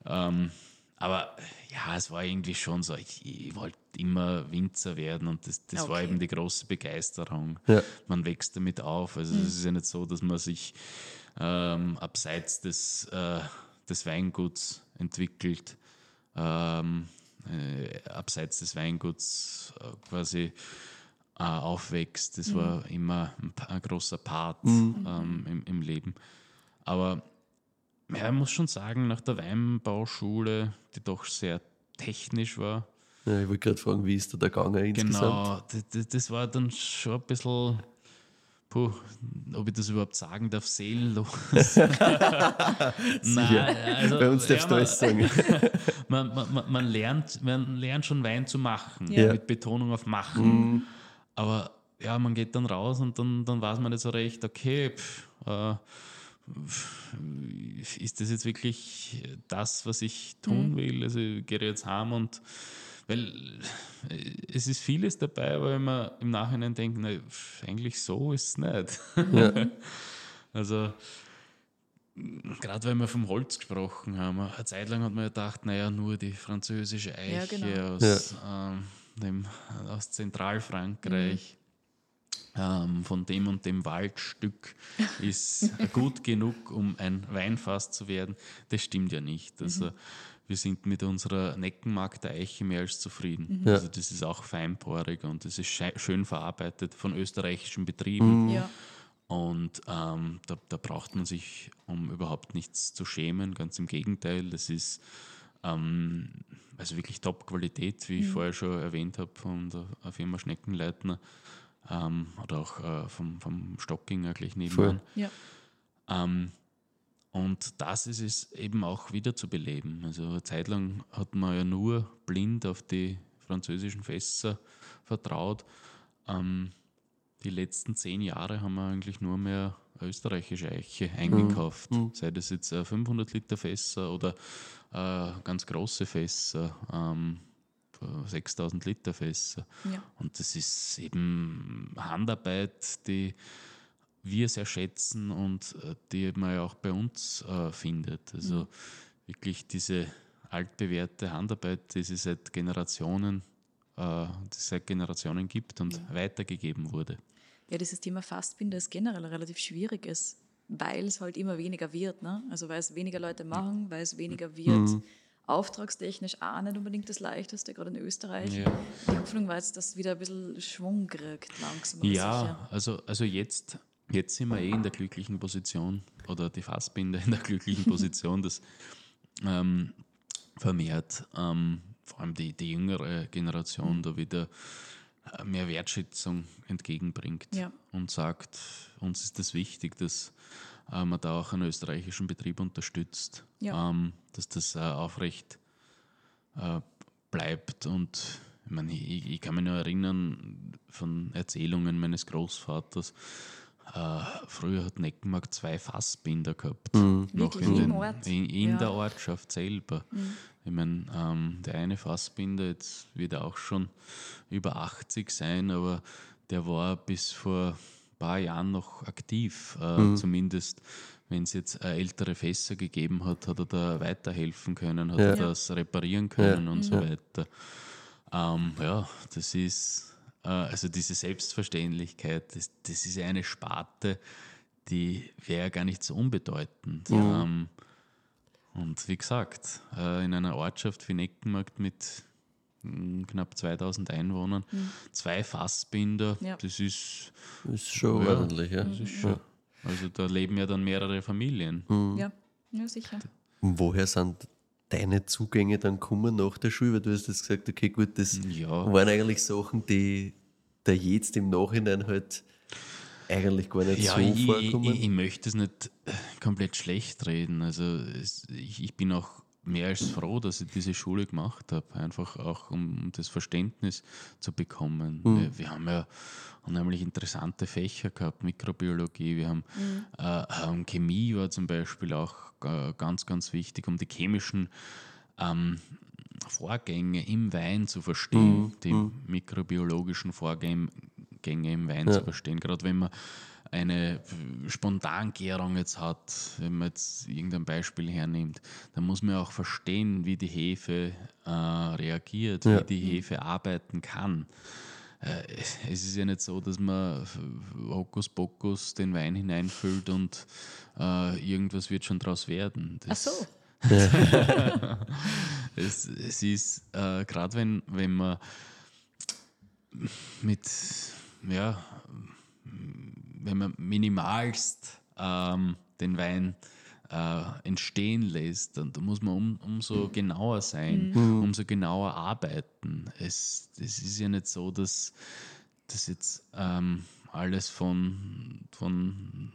auch ähm, aber ja, es war irgendwie schon so, ich, ich wollte immer Winzer werden und das, das war Okay. eben die große Begeisterung. Ja. Man wächst damit auf. Also es ist ja nicht so, dass man sich ähm, abseits des, äh, des Weinguts entwickelt, ähm, äh, abseits des Weinguts äh, quasi äh, aufwächst. Das war immer ein, ein großer Part ähm, im, im Leben. Aber ja, ich muss schon sagen, nach der Weinbauschule, die doch sehr technisch war, Ja, ich wollte gerade fragen, wie ist da der Gang insgesamt? genau, das, das, das war dann schon ein bisschen, puh, ob ich das überhaupt sagen darf, seelenlos. Nein, also, Bei uns darfst du man, alles sagen. man, man, man- lernt, man lernt schon Wein zu machen, Ja. mit Betonung auf machen. Aber ja, man geht dann raus und dann, dann weiß man nicht so recht, okay, pff, äh, ist das jetzt wirklich das, was ich tun will? Also ich gehe jetzt heim und weil äh, es ist vieles dabei, aber wenn man im Nachhinein denkt, na, eigentlich so ist es nicht. also gerade wenn wir vom Holz gesprochen haben, eine Zeit lang hat man ja gedacht, naja, nur die französische Eiche genau. aus, ähm, dem, aus Zentralfrankreich. Ähm, von dem und dem Waldstück ist gut genug, um ein Weinfass zu werden. Das stimmt ja nicht. Also, wir sind mit unserer Neckenmark der Eiche mehr als zufrieden. Ja. Also das ist auch feinporig und das ist schön verarbeitet von österreichischen Betrieben. Ja. Und ähm, da, da braucht man sich um überhaupt nichts zu schämen. Ganz im Gegenteil, das ist ähm, also wirklich Top-Qualität, wie ich vorher schon erwähnt habe, von der Firma Schneckenleitner ähm, oder auch äh, vom, vom Stockinger gleich nebenan. Ja. Ähm, und das ist es eben auch wieder zu beleben. Also eine Zeit lang hat man ja nur blind auf die französischen Fässer vertraut. Ähm, die letzten zehn Jahre haben wir eigentlich nur mehr österreichische Eiche eingekauft. Sei das jetzt äh, 500 Liter Fässer oder äh, ganz große Fässer, ähm, 6000 Liter Fässer. Ja. Und das ist eben Handarbeit, die wir sehr schätzen und äh, die man ja auch bei uns äh, findet. Also wirklich diese altbewährte Handarbeit, die es seit Generationen, äh, die es seit Generationen gibt und weitergegeben wurde. ja, dieses Thema Fastbinder ist generell relativ schwierig ist. weil es halt immer weniger wird. Ne? Also weil es weniger Leute machen, weil es weniger wird. Auftragstechnisch auch nicht unbedingt das Leichteste, gerade in Österreich. Ja. Die Hoffnung war jetzt, dass es wieder ein bisschen Schwung kriegt, langsam. Ja, sicher. also, also jetzt, jetzt sind wir eh in der glücklichen Position, oder die Fassbinder in der glücklichen Position, dass ähm, vermehrt ähm, vor allem die, die jüngere Generation da wieder äh, mehr Wertschätzung entgegenbringt Ja. und sagt, uns ist es wichtig, dass äh, man da auch einen österreichischen Betrieb unterstützt, Ja. ähm, dass das äh, aufrecht äh, bleibt. Und ich, meine, ich, ich kann mich nur erinnern von Erzählungen meines Großvaters. Äh, früher hat Neckenmarkt zwei Fassbinder gehabt. Noch Wirklich? in, den, in, in Ja. der Ortschaft selber. Ich meine, ähm, der eine Fassbinder, jetzt wird er auch schon über 80 sein, aber der war bis vor ein paar Jahren noch aktiv. Äh, Zumindest, wenn es jetzt äh, ältere Fässer gegeben hat, hat er da weiterhelfen können, hat Ja. er das reparieren können und so weiter. Ähm, ja, das ist, also diese Selbstverständlichkeit, das, das ist eine Sparte, die wäre ja gar nicht so unbedeutend. Ähm, und wie gesagt, äh, in einer Ortschaft wie Neckenmarkt mit mm, knapp 2000 Einwohnern, zwei Fassbinder, Ja. das ist, Ist schon Ja, ordentlich, ja. das ist schon. Also da leben ja dann mehrere Familien. Ja, ja, sicher. Und woher sind deine Zugänge dann gekommen nach der Schule? Weil du hast jetzt gesagt, okay, gut, das Ja. waren eigentlich Sachen, die da jetzt im Nachhinein halt eigentlich gar nicht Ja, so ich, vorkommen. ich, ich möchte es nicht komplett schlecht reden. Also es, ich, ich bin auch mehr als froh, dass ich diese Schule gemacht habe. Einfach auch, um, das Verständnis zu bekommen. Wir, wir haben ja unheimlich interessante Fächer gehabt, Mikrobiologie, wir haben äh, ähm, Chemie war zum Beispiel auch äh, ganz, ganz wichtig, um die chemischen ähm, Vorgänge im Wein zu verstehen, die mikrobiologischen Vorgänge im Wein zu verstehen. Gerade wenn man eine Spontangärung jetzt hat, wenn man jetzt irgendein Beispiel hernimmt, dann muss man auch verstehen, wie die Hefe äh, reagiert, Ja. wie die Hefe arbeiten kann. Äh, es ist ja nicht so, dass man Hokuspokus den Wein hineinfüllt und äh, irgendwas wird schon draus werden. Ach Das, so. es, es ist, äh, gerade wenn, wenn man mit, ja, wenn man minimalst ähm, den Wein äh, entstehen lässt, dann, dann muss man um, umso genauer sein, umso genauer arbeiten. Es, es ist ja nicht so, dass das jetzt ähm, alles von, von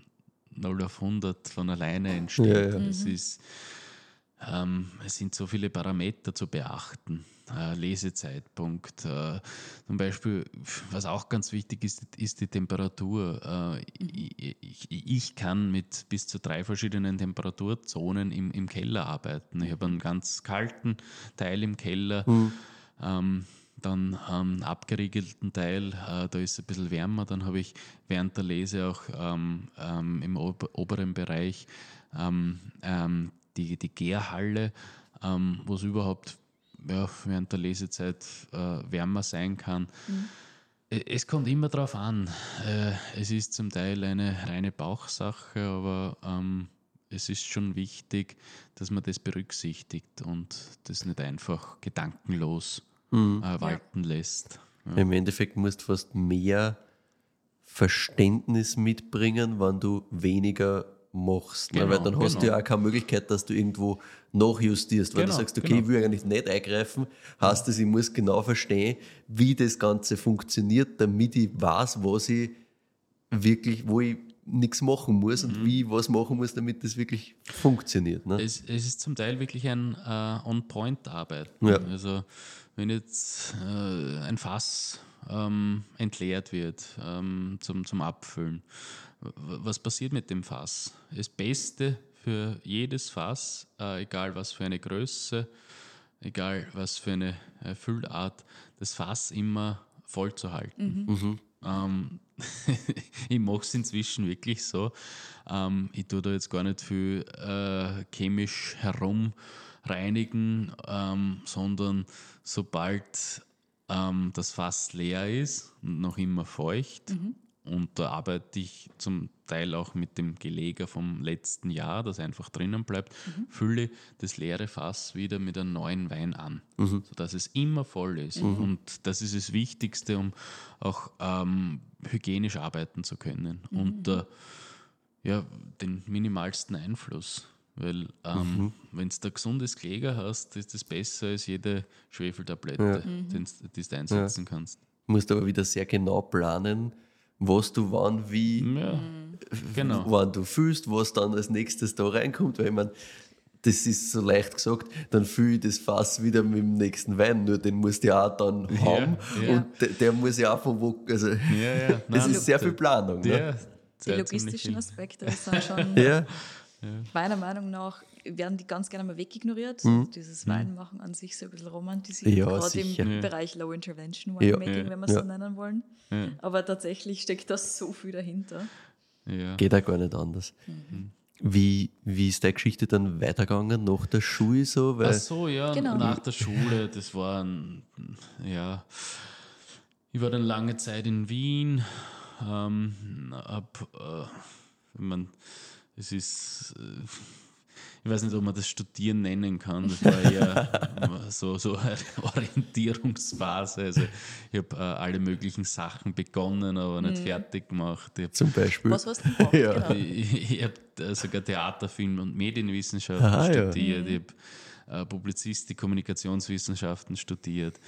0 auf 100 von alleine entsteht. Ja, ja. Das ist ähm, es sind so viele Parameter zu beachten. Äh, Lesezeitpunkt. Äh, zum Beispiel, was auch ganz wichtig ist, ist die Temperatur. Äh, ich, ich, kann mit bis zu drei verschiedenen Temperaturzonen im, im Keller arbeiten. Ich habe einen ganz kalten Teil im Keller. Ähm, dann einen abgeriegelten Teil, äh, da ist es ein bisschen wärmer. Dann habe ich während der Lese auch ähm, ähm, im ober oberen Bereich ähm, ähm, die, die Gärhalle, ähm, wo es überhaupt ja, während der Lesezeit äh, wärmer sein kann. E- Es kommt immer darauf an. Äh, es ist zum Teil eine reine Bauchsache, aber ähm, es ist schon wichtig, dass man das berücksichtigt und das nicht einfach gedankenlos äh, walten lässt. Ja. Im Endeffekt musst du fast mehr Verständnis mitbringen, wenn du weniger machst. ne? Genau, Weil dann hast du genau. ja auch keine Möglichkeit, dass du irgendwo nachjustierst. Weil Genau, du sagst, okay, genau. ich will eigentlich nicht eingreifen, heißt das, ich muss genau verstehen, wie das Ganze funktioniert, damit ich weiß, was ich wirklich, wo ich nichts machen muss Mhm. und wie ich was machen muss, damit das wirklich funktioniert. Ne? Es, es ist zum Teil wirklich ein äh, On-Point-Arbeit. Ja. Also wenn jetzt äh, ein Fass ähm, entleert wird ähm, zum, zum Abfüllen, was passiert mit dem Fass? Das Beste für jedes Fass, äh, egal was für eine Größe, egal was für eine äh, Füllart, das Fass immer voll zu halten. Ähm, ich mache es inzwischen wirklich so. Ähm, ich tue da jetzt gar nicht viel äh, chemisch herumreinigen, ähm, sondern sobald ähm, das Fass leer ist und noch immer feucht, und da arbeite ich zum Teil auch mit dem Geleger vom letzten Jahr, das einfach drinnen bleibt, fülle das leere Fass wieder mit einem neuen Wein an, sodass es immer voll ist. Und das ist das Wichtigste, um auch ähm, hygienisch arbeiten zu können. Und äh, ja, den minimalsten Einfluss. Weil ähm, wenn du ein gesundes Kläger hast, ist das besser als jede Schwefeltablette, den, die du einsetzen kannst. Du musst aber wieder sehr genau planen, was du wann wie, Ja, genau. wann du fühlst, was dann als nächstes da reinkommt, weil ich meine, das ist so leicht gesagt, dann fühle ich das Fass wieder mit dem nächsten Wein, nur den musst du ja auch dann haben ja. und der, der muss ja auch von wo, also Ja, ja. Nein, ist sehr viel Planung. Ne? Ja, Die logistischen. Aspekte sind schon Ja, meiner Meinung nach werden die ganz gerne mal wegignoriert. Mhm. Dieses Weinmachen an sich so ein bisschen romantisiert, Ja, gerade sicher. im Ja. Bereich Low Intervention Ja. Winemaking, Ja. wenn wir es Ja. so nennen wollen. Ja. Aber tatsächlich steckt da so viel dahinter. Ja. geht auch gar nicht anders. Wie, wie ist deine Geschichte dann weitergegangen nach der Schule so? Weil, Ach so, ja, Genau. nach der Schule, das war ein, ja, ich war dann lange Zeit in Wien, ähm, ab, äh, wenn man, es ist, äh, ich weiß nicht, ob man das Studieren nennen kann, das war eher so, so eine Orientierungsphase, also ich habe äh, alle möglichen Sachen begonnen, aber nicht fertig gemacht. Ich habe zum Beispiel. Was hast du denn gemacht? Ja. Genau. ich, ich habe sogar Theater, Film und Medienwissenschaft Aha, ja. studiert. Ich habe äh, Publizistik, Kommunikationswissenschaften studiert.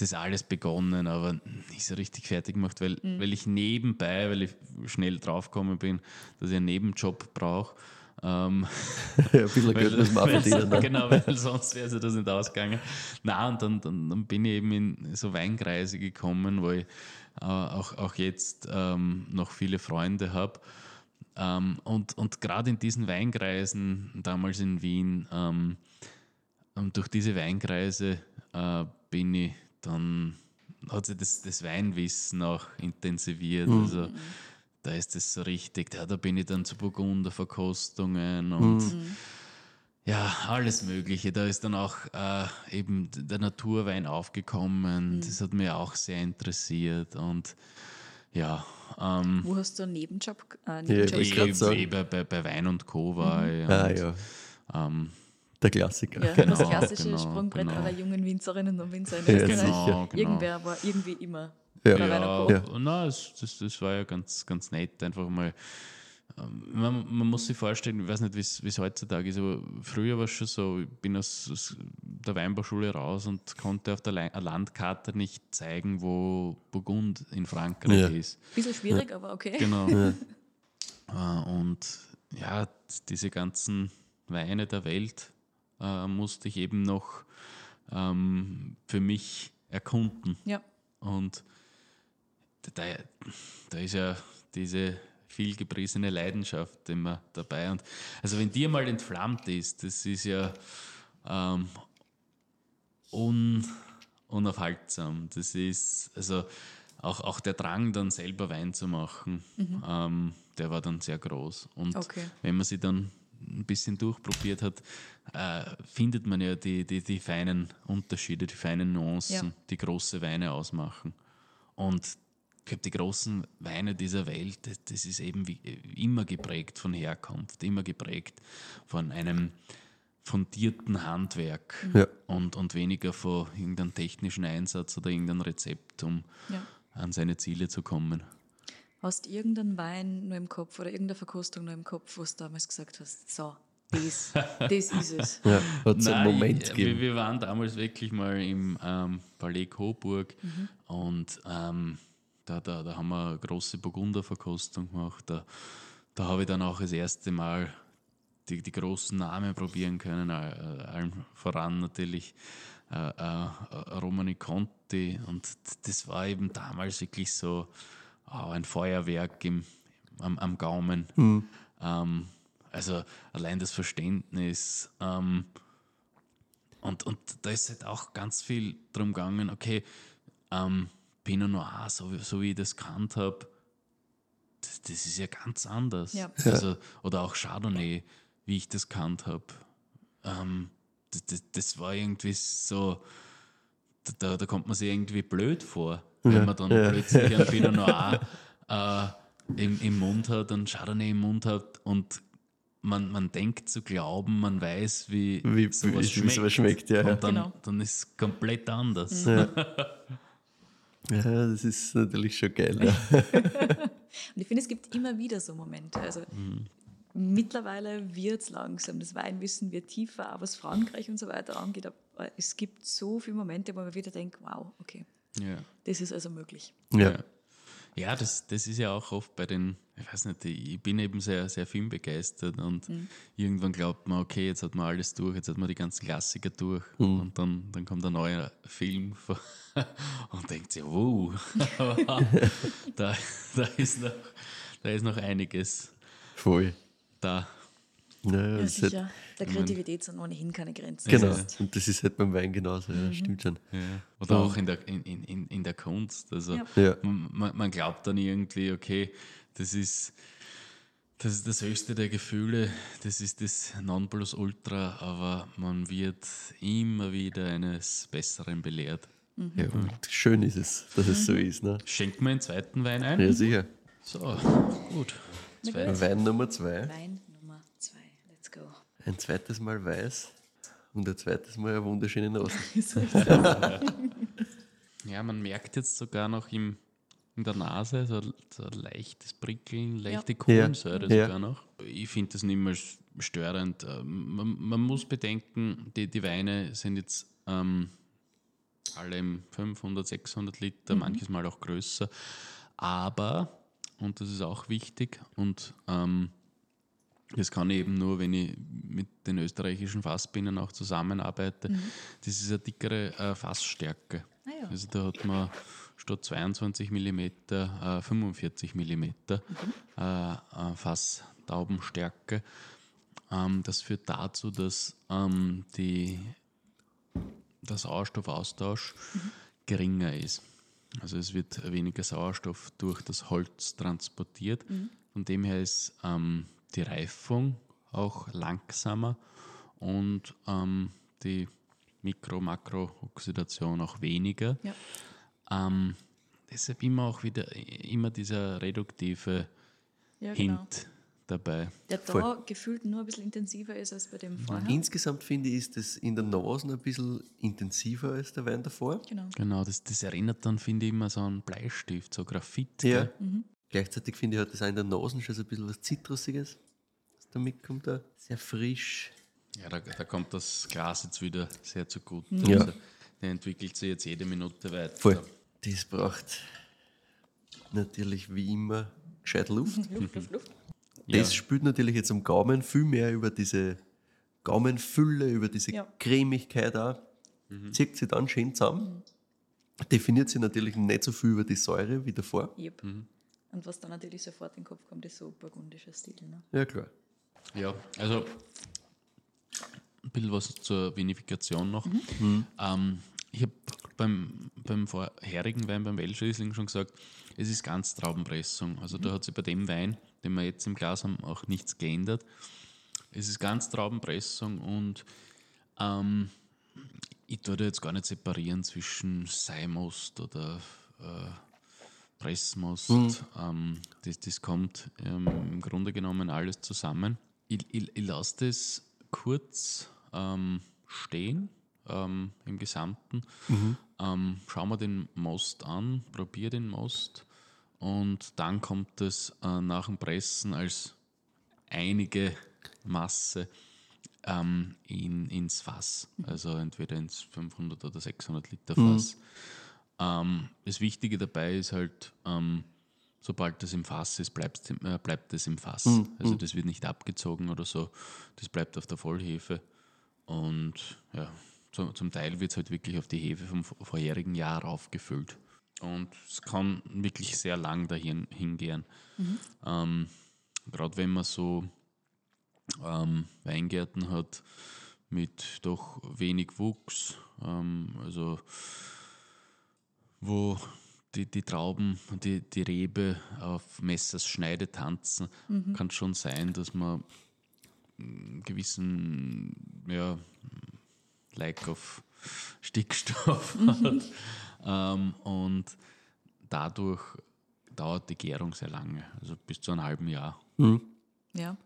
Das alles begonnen, aber nicht so richtig fertig gemacht, weil, weil ich nebenbei, weil ich schnell draufgekommen bin, dass ich einen Nebenjob brauche. Ähm, Ja, ein bisschen Geld muss man verdienen. Ne? Genau, weil sonst wäre sich das nicht ausgegangen. Na und dann, dann, dann bin ich eben in so Weinkreise gekommen, wo ich äh, auch, auch jetzt ähm, noch viele Freunde habe. Ähm, und und gerade in diesen Weinkreisen, damals in Wien, ähm, und durch diese Weinkreise äh, bin ich dann, hat sich das, das Weinwissen auch intensiviert. Also da ist es so richtig, ja, da bin ich dann zu Burgunderverkostungen und ja, alles Mögliche. Da ist dann auch äh, eben der Naturwein aufgekommen. Das hat mich auch sehr interessiert und ja, ähm, Wo hast du einen Nebenjob? Äh, ich Nebenjob wollte ich, ich, sagen. bei, bei, bei Wein und Co. war ich. Ah und, ja, ähm, der Klassiker. ja, Genau, das klassische genau, Sprungbrett genau. aller jungen Winzerinnen und Winzer in Ja, Österreich. sicher. genau, genau. Irgendwer war irgendwie immer Ja. Ja. Ja. na, es, das, das war ja ganz, ganz nett, einfach mal. ähm, Man, man muss sich vorstellen, ich weiß nicht, wie es heutzutage ist, aber früher war es schon so, ich bin aus, aus der Weinbauschule raus und konnte auf der Lei- Landkarte nicht zeigen, wo Burgund in Frankreich Ja. ist. Bisschen schwierig, aber okay. Genau. Äh, Und ja, diese ganzen Weine der Welt äh, musste ich eben noch ähm, für mich erkunden. Ja. Und da, da ist ja diese vielgepriesene Leidenschaft immer dabei. Und also wenn die mal entflammt ist, das ist ja ähm, un, unaufhaltsam. Das ist also auch, auch der Drang, dann selber Wein zu machen, ähm, der war dann sehr groß. Und Okay. wenn man sie dann ein bisschen durchprobiert hat, äh, findet man ja die, die, die feinen Unterschiede, die feinen Nuancen, Ja. die große Weine ausmachen. Und ich glaube, die großen Weine dieser Welt, das, das ist eben wie, immer geprägt von Herkunft, immer geprägt von einem fundierten Handwerk Ja. und, und weniger von irgendeinem technischen Einsatz oder irgendeinem Rezept, um Ja. an seine Ziele zu kommen. Hast du irgendeinen Wein nur im Kopf oder irgendeine Verkostung nur im Kopf, wo du damals gesagt hast, so, das, das ist es. Ja, hat es einen Nein, Moment ich- gegeben. Wir, wir waren damals wirklich mal im ähm, Palais Coburg und ähm, da, da, da haben wir eine große Burgunderverkostung gemacht. Da, da habe ich dann auch das erste Mal die, die großen Namen probieren können, äh, allen voran natürlich äh, äh, Romani Conti und das war eben damals wirklich so oh, ein Feuerwerk im, am, am Gaumen. Ähm, also allein das Verständnis. Ähm, und, und da ist halt auch ganz viel drum gegangen, okay, ähm, Pinot Noir, so, wie- so wie ich das kannt habe, das, das ist ja ganz anders. Ja. Also, oder auch Chardonnay, wie ich das kannt habe. Ähm, das, das, das war irgendwie so, da, da kommt man sich irgendwie blöd vor, wenn man dann plötzlich ein Pinot Noir äh, im, im Mund hat und Chardonnay im Mund hat und man, man denkt zu glauben, man weiß, wie, Wie- sowas wie schmeckt. sowas schmeckt, ja, ja. Und dann, Genau. dann ist es komplett anders. Ja. ja, das ist natürlich schon geil. Ja. Und ich finde, es gibt immer wieder so Momente. Also mittlerweile wird es langsam, das Weinwissen wird tiefer, auch was Frankreich und so weiter angeht. Aber es gibt so viele Momente, wo man wieder denkt, wow, okay, Ja. das ist also möglich. Ja. Ja, das, das ist ja auch oft bei den, ich weiß nicht, ich bin eben sehr, sehr filmbegeistert und irgendwann glaubt man, okay, jetzt hat man alles durch, jetzt hat man die ganzen Klassiker durch und dann, dann kommt ein neuer Film vor und denkt sich, wow, da, da, ist noch, da ist noch einiges Voll. da. Ja, Ja, ist halt, sicher. Der Kreativität sind ohnehin keine Grenzen. genau. Ist- Und das ist halt beim Wein genauso, Mhm. ja, stimmt schon. Ja. Oder auch in der, in, in, in- in der Kunst. Also Ja. Ja. man, man- glaubt dann irgendwie, okay, das ist, das ist das höchste der Gefühle, das ist das Nonplusultra, aber man wird immer wieder eines Besseren belehrt. Ja, und schön ist es, dass es so ist. Ne? Schenkt mir einen zweiten Wein ein? Ja, sicher. So, gut. Zwei. Wein Nummer zwei. Wein Nummer zwei. Let's go. Ein zweites Mal weiß und ein zweites Mal eine wunderschöne Nase. Ja, man merkt jetzt sogar noch im, in der Nase so, so ein leichtes Prickeln, leichte Ja. Kohlensäure Ja. sogar noch. Ich finde das nicht mehr störend. Ähm, Man, man muss bedenken, die, die Weine sind jetzt ähm, alle im 500, 600 Liter, manches Mal auch größer. Aber, und das ist auch wichtig, und ähm, das kann ich eben nur, wenn ich mit den österreichischen Fassbienen auch zusammenarbeite. Das ist eine dickere äh, Fassstärke. Ah ja. Also da hat man statt 22 mm äh, 45 mm äh, äh, Fasstaubenstärke. Ähm, das führt dazu, dass ähm, die, der Sauerstoffaustausch geringer ist. Also es wird weniger Sauerstoff durch das Holz transportiert. Von dem her ist ähm, die Reifung auch langsamer und ähm, die Mikro-Makro-Oxidation auch weniger. Ja. Ähm, deshalb immer auch wieder immer dieser reduktive Ja, genau. Hint dabei. Der da Voll. gefühlt nur ein bisschen intensiver ist als bei dem vorher. Insgesamt finde ich, ist das in der Nase ein bisschen intensiver als der Wein davor. Genau. Genau, das, das erinnert dann, finde ich, immer so an Bleistift, so Graphit. Ja. gell? Gleichzeitig finde ich, hat das auch in der Nase schon so ein bisschen was Zitrusiges, was da mitkommt. Da. Sehr frisch. Ja, da, da kommt das Glas jetzt wieder sehr zu gut. Ja. Also, der entwickelt sich jetzt jede Minute weiter. Voll. Das braucht natürlich wie immer gescheit Luft. Luft, Luft, Luft. Ja. Das spült natürlich jetzt am Gaumen viel mehr über diese Gaumenfülle, über diese Ja. Cremigkeit auch. Zieht sich dann schön zusammen. Definiert sich natürlich nicht so viel über die Säure wie davor. Yep. Und was dann natürlich sofort in den Kopf kommt, ist so burgundischer Stil. Ne? Ja, klar. Ja, also ein bisschen was zur Vinifikation noch. Ähm, ich habe beim, beim vorherigen Wein, beim Welschriesling schon gesagt, es ist ganz Traubenpressung. Also da hat sich bei dem Wein, den wir jetzt im Glas haben, auch nichts geändert. Es ist ganz Traubenpressung und ähm, ich tue da jetzt gar nicht separieren zwischen Seimost oder äh, Pressmost. Ähm, das, das kommt ähm, im Grunde genommen alles zusammen. Ich, ich, ich lasse das kurz ähm, stehen ähm, im Gesamten. Ähm, schau mir den Most an, probiere den Most und dann kommt es äh, nach dem Pressen als einige Masse ähm, in, ins Fass. Also entweder ins 500 oder 600 Liter Fass. Ähm, das Wichtige dabei ist halt, ähm, sobald das im Fass ist, bleibt, äh, bleibt es im Fass. Also das wird nicht abgezogen oder so. Das bleibt auf der Vollhefe. Und ja, zu, zum Teil wird es halt wirklich auf die Hefe vom vor- vorherigen Jahr aufgefüllt. Und es kann wirklich sehr lang dahin hingehen. Ähm, Gerade wenn man so ähm, Weingärten hat mit doch wenig Wuchs, ähm, also wo die, die Trauben und die, die Rebe auf Messers Schneide tanzen, kann es schon sein, dass man einen gewissen ja, Like of Stickstoff hat. Ähm, und dadurch dauert die Gärung sehr lange, also bis zu einem halben Jahr. Ja.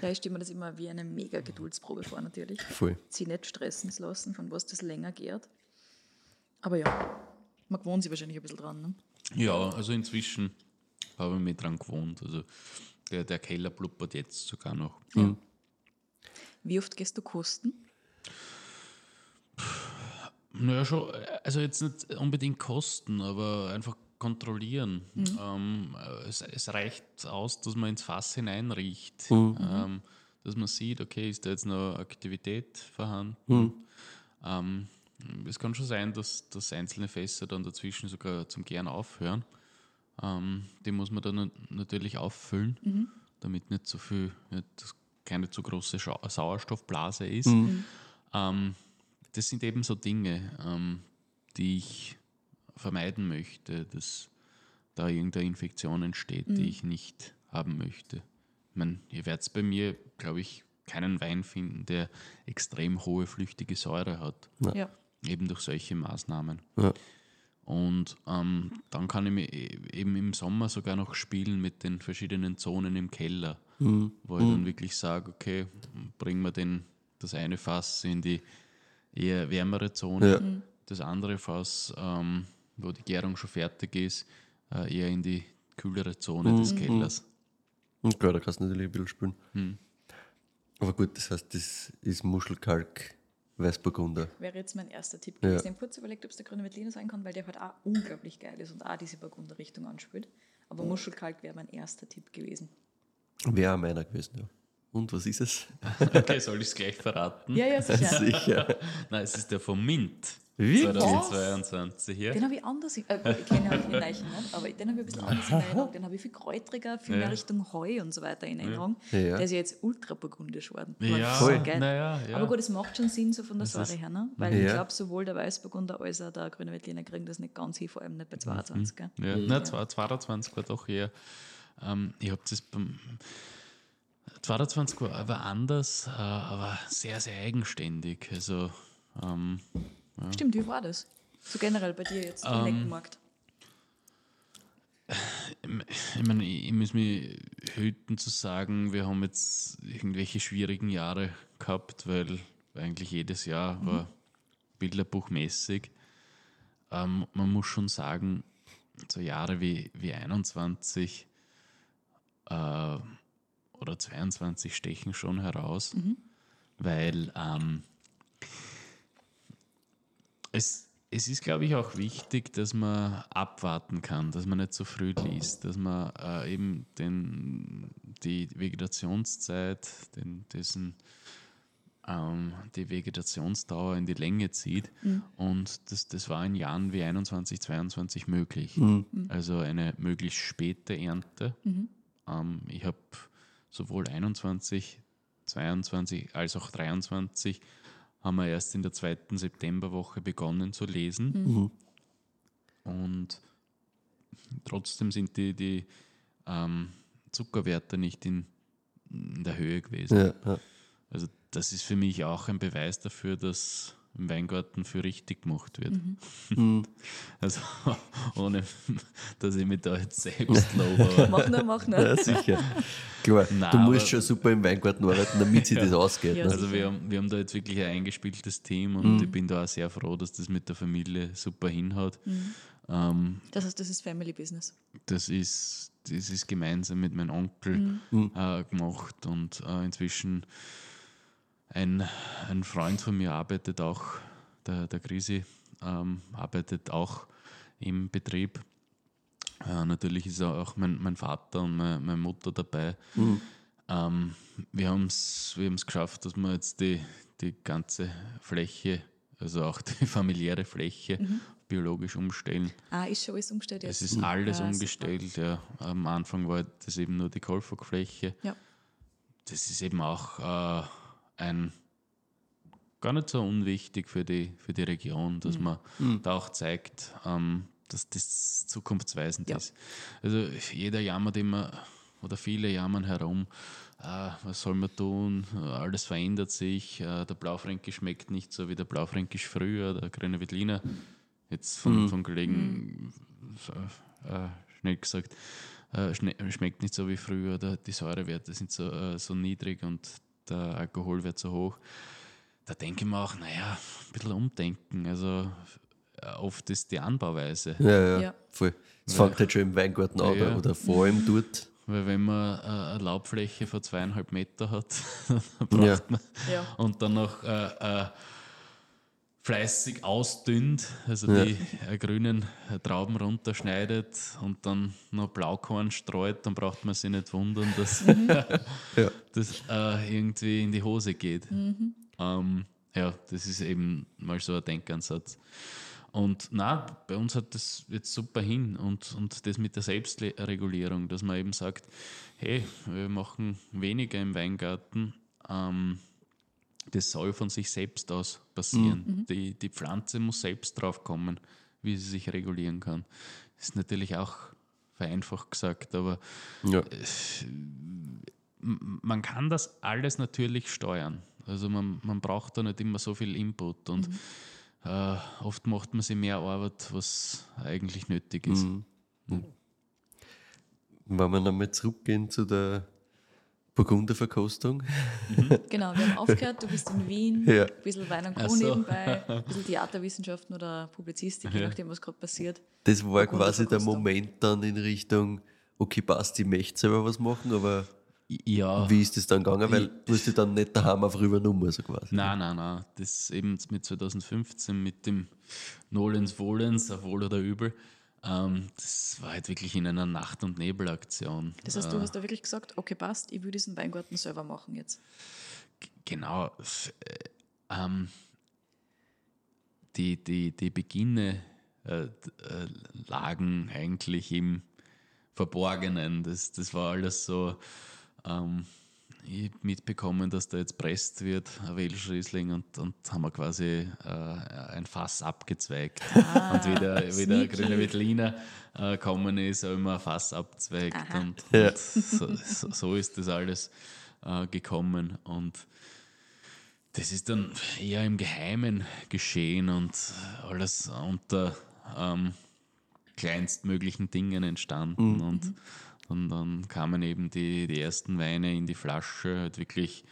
Da stelle mir das immer wie eine mega Geduldsprobe vor, natürlich. Voll. Sie nicht stressen zu lassen, von was das länger gärt. Aber ja, man gewohnt sich wahrscheinlich ein bisschen dran. Ne? Ja, also inzwischen habe ich mich dran gewohnt. Also der, der Keller blubbert jetzt sogar noch. Wie oft gehst du kosten? Naja, schon, also jetzt nicht unbedingt kosten, aber einfach kontrollieren. Ähm, es, es reicht aus, dass man ins Fass hineinriecht. Ähm, dass man sieht, okay, ist da jetzt noch Aktivität vorhanden. Ähm, es kann schon sein, dass, dass einzelne Fässer dann dazwischen sogar zum Gären aufhören. Ähm, die muss man dann nat- natürlich auffüllen, damit nicht so viel, nicht, dass keine zu große Schau Sauerstoffblase ist. Ähm, das sind eben so Dinge, ähm, die ich vermeiden möchte, dass da irgendeine Infektion entsteht, die ich nicht haben möchte. Ich meine, ihr werdet bei mir, glaube ich, keinen Wein finden, der extrem hohe flüchtige Säure hat, Ja. Eben durch solche Maßnahmen. Ja. Und ähm, dann kann ich mir e- eben im Sommer sogar noch spielen mit den verschiedenen Zonen im Keller, wo ich dann wirklich sage, okay, bringen wir den, das eine Fass in die eher wärmere Zone, Ja. das andere Fass, ähm, wo die Gärung schon fertig ist, äh, eher in die kühlere Zone des Kellers. Und klar, da kannst du natürlich ein bisschen spielen. Aber gut, das heißt, das ist Muschelkalk Weißburgunder. Wäre jetzt mein erster Tipp Ja. gewesen. Ich habe kurz überlegt, ob es der grüne Veltliner sein kann, weil der halt auch unglaublich geil ist und auch diese Burgunder-Richtung anspielt. Aber Muschelkalk wäre mein erster Tipp gewesen. Wäre auch meiner gewesen, ja. Und was ist es? Okay, soll ich es gleich verraten? Ja, ja, sicher. Sicher. Nein, es ist der vom Mint. Wirklich? 2022 hier. Den habe ich anders, äh, ich kenne halt den Leichen nicht, aber den habe ich ein bisschen anders in Erinnerung. Den habe ich viel kräutriger, viel mehr Ja. Richtung Heu und so weiter in Erinnerung. Ja. Der ist ja jetzt ultra burgundisch geworden. Ja, so Voll. geil. naja, ja. Aber gut, es macht schon Sinn so von der Säure her, ne? weil ich glaube, sowohl der Weißburgunder als auch der grüne Veltliner kriegen das nicht ganz hin, vor allem nicht bei 22. Gell? Ja, na, 22 war doch eher. Ähm, ich habe das beim 22 war aber anders, äh, aber sehr, sehr eigenständig. Also, ähm, Stimmt, wie war das? So generell bei dir jetzt im Ähm, Neckenmarkt. ich meine, ich, muss mich hüten zu sagen, wir haben jetzt irgendwelche schwierigen Jahre gehabt, weil eigentlich jedes Jahr war bilderbuchmäßig. Ähm, man muss schon sagen, so Jahre wie, wie 21 äh, oder 22 stechen schon heraus, weil ähm, es, es ist, glaube ich, auch wichtig, dass man abwarten kann, dass man nicht so früh liest, dass man äh, eben den, die Vegetationszeit, den, dessen, ähm, die Vegetationsdauer in die Länge zieht. Und das, das war in Jahren wie 21, 22 möglich. Also eine möglichst späte Ernte. Ähm, ich habe sowohl 21, 22 als auch 23 haben wir erst in der zweiten Septemberwoche begonnen zu lesen. Und trotzdem sind die, die ähm, Zuckerwerte nicht in, in der Höhe gewesen. Ja, ja. Also das ist für mich auch ein Beweis dafür, dass im Weingarten für richtig gemacht wird. Also ohne, dass ich mich da jetzt selbst lobe. Mach nur, mach nur. ja sicher. Klar, Nein, du musst aber- schon super im Weingarten arbeiten, damit sich das ausgeht. Ja, ne? Also wir haben, wir haben da jetzt wirklich ein eingespieltes Team und ich bin da auch sehr froh, dass das mit der Familie super hinhaut. Ähm, Das heißt, das ist Family Business. das, ist, das ist gemeinsam mit meinem Onkel äh, gemacht und äh, inzwischen ein, ein Freund von mir arbeitet auch, der, der Grisi, ähm, arbeitet auch im Betrieb. Äh, natürlich ist auch mein, mein Vater und meine, meine Mutter dabei. Ähm, wir haben es wir haben's geschafft, dass wir jetzt die, die ganze Fläche, also auch die familiäre Fläche, biologisch umstellen. Ah, ist schon alles umgestellt jetzt? Es ist alles Ah, umgestellt. Ja. Am Anfang war das eben nur die Kolfagfläche. super. Ja. Das ist eben auch äh, ein gar nicht so unwichtig für die, für die Region, dass man da auch zeigt, ähm, dass das zukunftsweisend Ja. ist. Also jeder jammert immer oder viele jammern herum, äh, was soll man tun, alles verändert sich, äh, der Blaufränkisch schmeckt nicht so wie der Blaufränkisch früher, der grüne Veltliner, jetzt von, von Kollegen äh, äh, schnell gesagt, äh, schmeckt nicht so wie früher oder die Säurewerte sind so, äh, so niedrig und der Alkoholwert so hoch. Da denke ich mir auch, naja, ein bisschen umdenken. Also äh, oft ist die Anbauweise. Ja, ja, Ja. voll. Es fängt halt schon im Weingarten an Ja. oder vor allem dort. Weil wenn man äh, eine Laubfläche von zweieinhalb Meter hat, dann braucht Ja. man Ja. und dann noch äh, äh, fleißig ausdünnt, also Ja. die äh, grünen äh, Trauben runterschneidet und dann noch Blaukorn streut, dann braucht man sich nicht wundern, dass Ja. Das äh, irgendwie in die Hose geht. Ähm, ja, das ist eben mal so ein Denkansatz. Und na, bei uns hat das jetzt super hin und, und das mit der Selbstregulierung, dass man eben sagt, hey, wir machen weniger im Weingarten, ähm, das soll von sich selbst aus passieren. Die, die Pflanze muss selbst drauf kommen, wie sie sich regulieren kann. Das ist natürlich auch vereinfacht gesagt, aber Ja. Man kann das alles natürlich steuern. Also man, man braucht da nicht immer so viel Input und äh, oft macht man sich mehr Arbeit, was eigentlich nötig ist. Wenn wir nochmal zurückgehen zu der Burgunderverkostung. Genau, wir haben aufgehört, du bist in Wien, Ja. ein bisschen Wein und Co. So. nebenbei, ein bisschen Theaterwissenschaften oder Publizistik, je nachdem, was gerade passiert. Das war quasi der. Moment dann in Richtung, okay, passt, ich möchte selber was machen, aber Ja, wie ist das dann gegangen? Weil du hast dich dann nicht daheim auf rübergenommen, so quasi. nein, nein, nein. Das eben mit 2015 mit dem Nolens Wohlens, auf Wohl oder Übel, ähm, das war halt wirklich in einer Nacht- und Nebelaktion. Das heißt, du hast da wirklich gesagt, okay, passt, ich will diesen Weingarten selber machen jetzt. Genau. äh, Ähm, die, die, die Beginne äh, äh, lagen eigentlich im Verborgenen. Das, das war alles so. Ähm, ich hab mitbekommen, dass da jetzt presst wird, ein Welsch Riesling, und, und haben wir quasi äh, ein Fass abgezweigt. und wie der, wie der sneaky. grüne Veltliner äh, gekommen ist, habe ich mir ein Fass abzweigt. Aha. Und, Ja. und so, so, so ist das alles äh, gekommen. Und das ist dann eher im Geheimen geschehen und alles unter ähm, kleinstmöglichen Dingen entstanden. Und, und dann kamen eben die, die ersten Weine in die Flasche, halt wirklich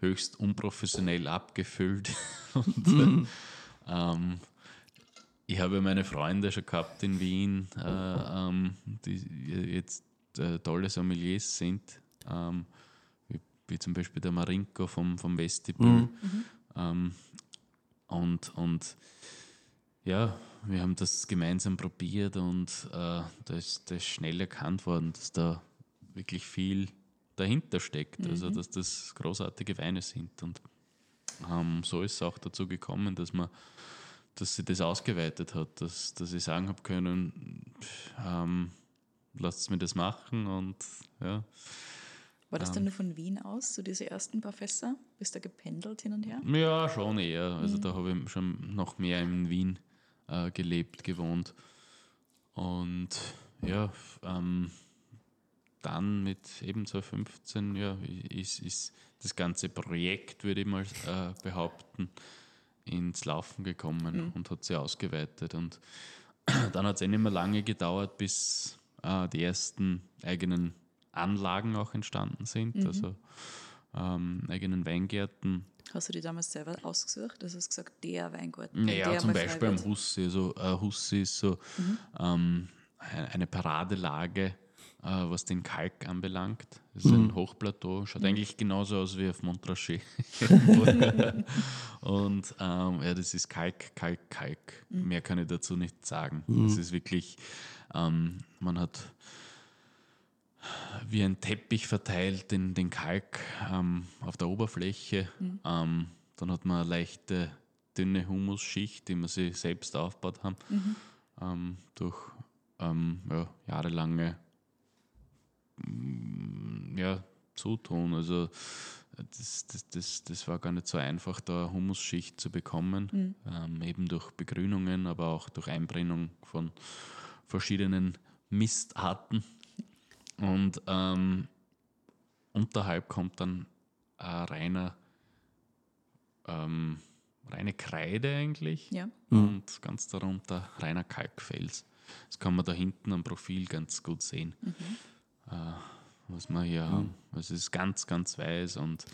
höchst unprofessionell abgefüllt. und, ähm, ich habe meine Freunde schon gehabt in Wien, äh, ähm, die jetzt äh, tolle Sommeliers sind, ähm, wie, wie zum Beispiel der Marinko vom, vom Vestibül. Ähm, und, und ja, wir haben das gemeinsam probiert und äh, da, ist, da ist schnell erkannt worden, dass da wirklich viel dahinter steckt, also dass das großartige Weine sind. Und ähm, so ist es auch dazu gekommen, dass man dass sie das ausgeweitet hat, dass, dass ich sagen habe können, ähm, lasst mir das machen und ja. War das dann nur von Wien aus, so diese ersten paar Fässer? Bist du gependelt hin und her? Ja, schon eher. Also da habe ich schon noch mehr in Wien äh, gelebt, gewohnt. Und ja, ähm, dann mit eben 2015 ja, ist, ist das ganze Projekt, würde ich mal äh, behaupten, ins Laufen gekommen und hat sich ausgeweitet. Und dann hat es eh nicht mehr lange gedauert, bis äh, die ersten eigenen Anlagen auch entstanden sind, also ähm, eigenen Weingärten. Hast du die damals selber ausgesucht? Das hast gesagt, der Weingarten. Naja, der zum Beispiel am. Hussi. Also, äh, Hussi ist so ähm, ein- eine Paradelage, äh, was den Kalk anbelangt. Das ist ein Hochplateau, schaut eigentlich genauso aus wie auf Montrachet. Und ähm, ja, das ist Kalk, Kalk, Kalk. Mehr kann ich dazu nicht sagen. Es ist wirklich, ähm, man hat wie ein Teppich verteilt den, den Kalk ähm, auf der Oberfläche. Ähm, dann hat man eine leichte, dünne Humusschicht, die man sich selbst aufgebaut haben, ähm, durch ähm, ja, jahrelange mm, ja, Zutun. Also das, das, das, das war gar nicht so einfach, da eine Humusschicht zu bekommen, ähm, eben durch Begrünungen, aber auch durch Einbrennung von verschiedenen Mistarten. Und ähm, unterhalb kommt dann ein reiner, ähm, reine Kreide eigentlich. Ja. Und ganz darunter reiner Kalkfels. Das kann man da hinten am Profil ganz gut sehen. Äh, was wir hier haben. Also es ist ganz, ganz weiß und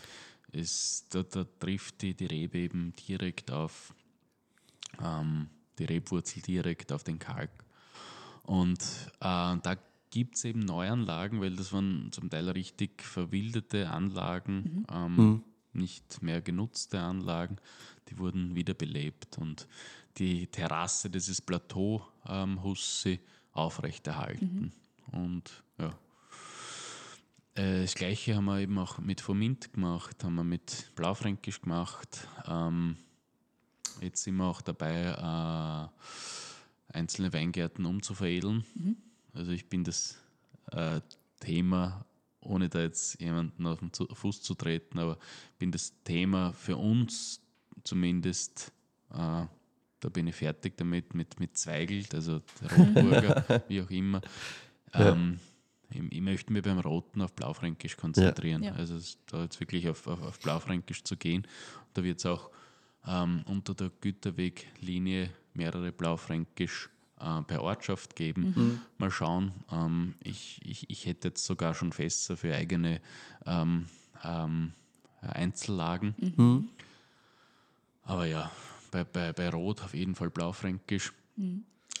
es, da, da trifft die, die Rebe eben direkt auf ähm, die Rebwurzel direkt auf den Kalk. Und äh, da gibt es eben Neuanlagen, weil das waren zum Teil richtig verwilderte Anlagen, ähm, nicht mehr genutzte Anlagen, die wurden wiederbelebt und die Terrasse dieses Plateau ähm, Hussi aufrechterhalten. Und ja. Äh, Das gleiche haben wir eben auch mit Formint gemacht, haben wir mit Blaufränkisch gemacht. Ähm, jetzt sind wir auch dabei, äh, einzelne Weingärten umzuveredeln. Also ich bin das äh, Thema, ohne da jetzt jemanden auf den Fuß zu treten, aber bin das Thema für uns zumindest, äh, da bin ich fertig damit, mit, mit Zweigelt, also der Rotburger, wie auch immer. Ähm, ich, ich möchte mich beim Roten auf Blaufränkisch konzentrieren. Ja. Also es- da jetzt wirklich auf, auf, auf Blaufränkisch zu gehen. Da wird es auch ähm, unter der Güterweglinie mehrere Blaufränkisch äh, per Ortschaft geben. Mal schauen. Ähm, ich, ich, ich hätte jetzt sogar schon Fässer für eigene ähm, ähm, Einzellagen. Aber ja, bei, bei, bei Rot auf jeden Fall Blaufränkisch.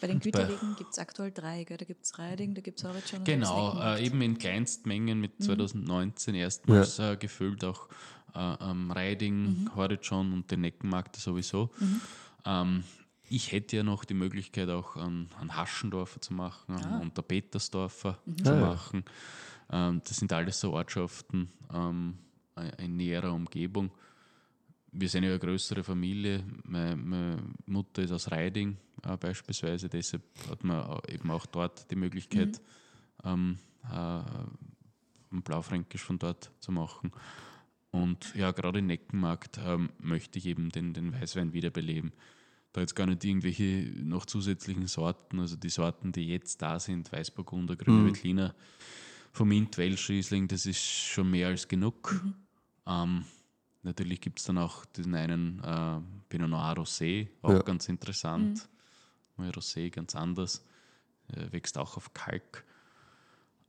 Bei den Güterwegen gibt es aktuell drei, gell? da gibt es Reiding, da gibt es Horizon. Genau, äh, eben in Kleinstmengen mit 2019 erstmals äh, gefüllt, auch äh, ähm, Riding, Horizon und den Neckenmarkt sowieso. Ähm, ich hätte ja noch die Möglichkeit, auch an, an Haschendorfer zu machen an, und der Petersdorfer zu machen. Ähm, das sind alles so Ortschaften ähm, in näherer Umgebung. Wir sind ja eine größere Familie. Meine, meine Mutter ist aus Reiding äh, beispielsweise, deshalb hat man eben auch dort die Möglichkeit, ähm, äh, ein Blaufränkisch von dort zu machen. Und ja, gerade im Neckenmarkt ähm, möchte ich eben den, den Weißwein wiederbeleben. Da jetzt gar nicht irgendwelche noch zusätzlichen Sorten, also die Sorten, die jetzt da sind, Weißburgunder, Grüne Veltliner, Vermint, Welschriesling, das ist schon mehr als genug. Ähm, natürlich gibt es dann auch den einen äh, Pinot Noir Rosé, auch Ja. ganz interessant. Weil Rosé ganz anders, äh, wächst auch auf Kalk.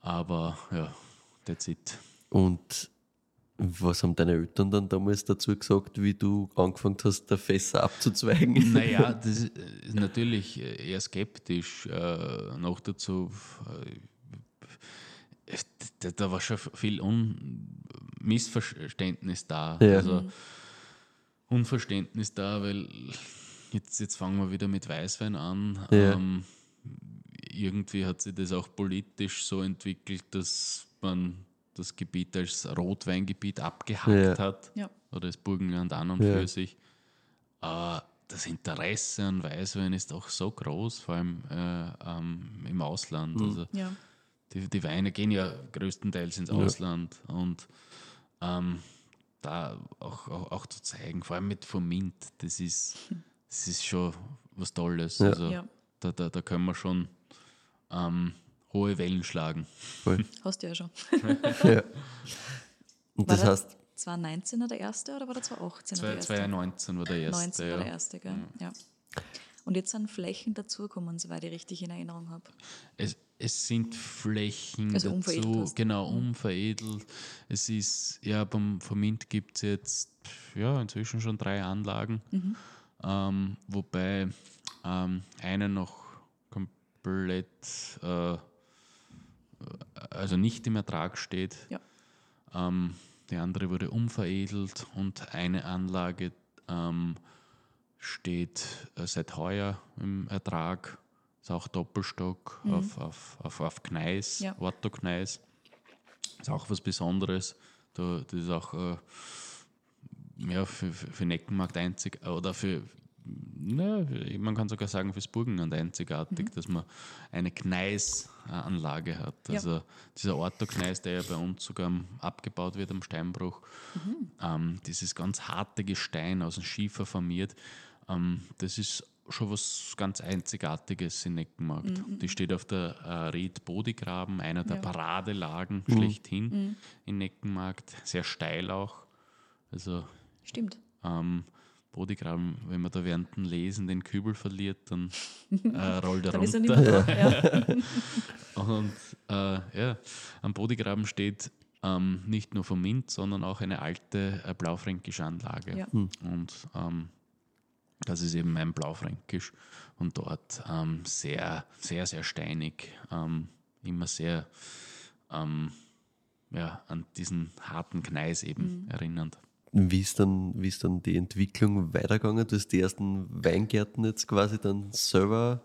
Aber ja, that's it. Und was haben deine Eltern dann damals dazu gesagt, wie du angefangen hast, der Fässer abzuzweigen? Naja, das ist ist natürlich eher skeptisch. Äh, noch dazu, äh, da, da war schon viel Un Missverständnis da. Ja. Also Unverständnis da, weil jetzt, jetzt fangen wir wieder mit Weißwein an. Ja. Ähm, irgendwie hat sich das auch politisch so entwickelt, dass man das Gebiet als Rotweingebiet abgehackt Ja. hat. Ja. Oder das Burgenland an und Ja. für sich. Aber das Interesse an Weißwein ist auch so groß, vor allem äh, ähm, im Ausland. Also Ja. die, die Weine gehen ja größtenteils ins Ausland und ähm, da auch, auch, auch zu zeigen, vor allem mit Formint, das ist, das ist schon was Tolles. Ja. Also Ja. da, da, da können wir schon ähm, hohe Wellen schlagen. Voll. Hast du ja schon. ja. Und War das heißt, 2019 der erste oder war der 2018 Zwei- der erste? 2019 war der erste. 19 war ja. der erste, gell? Ja. Und jetzt sind Flächen dazugekommen, soweit ich richtig in Erinnerung habe. Es, es sind Flächen Also unveredelt dazu, hast. genau, unveredelt. Es ist, ja, beim Vermint gibt es jetzt ja, inzwischen schon drei Anlagen, ähm, wobei ähm, eine noch komplett, äh, also nicht im Ertrag steht. Ja. Ähm, die andere wurde unveredelt und eine Anlage ähm, steht äh, seit heuer im Ertrag. Ist auch Doppelstock auf, auf, auf, auf Gneis, Ja. Otto Gneis. Ist auch was Besonderes. Da, das ist auch äh, ja, für, für, für Neckenmarkt einzig oder für, na, man kann sogar sagen, fürs Burgenland einzigartig, dass man eine Gneis-Anlage hat. Ja. Also dieser Ortho-Gneis, der ja bei uns sogar abgebaut wird am Steinbruch, ähm, dieses ganz harte Gestein aus dem Schiefer formiert, ähm, das ist schon was ganz Einzigartiges in Neckenmarkt. Die steht auf der äh, Ried-Bodigraben, einer der Ja. Paradelagen schlechthin in Neckenmarkt, sehr steil auch. Also Stimmt. ähm, Bodegraben, wenn man da während dem Lesen den Kübel verliert, dann äh, rollt er Dann ist er nicht runter. mehr da. Ja. Und äh, ja, am Bodegraben steht ähm, nicht nur vom Mint, sondern auch eine alte äh, blaufränkische Anlage. Ja. Und ähm, das ist eben mein Blaufränkisch. Und dort ähm, sehr, sehr, sehr steinig, ähm, immer sehr ähm, ja, an diesen harten Gneis eben erinnernd. Wie ist, dann, wie ist dann die Entwicklung weitergegangen? Du hast die ersten Weingärten jetzt quasi dann selber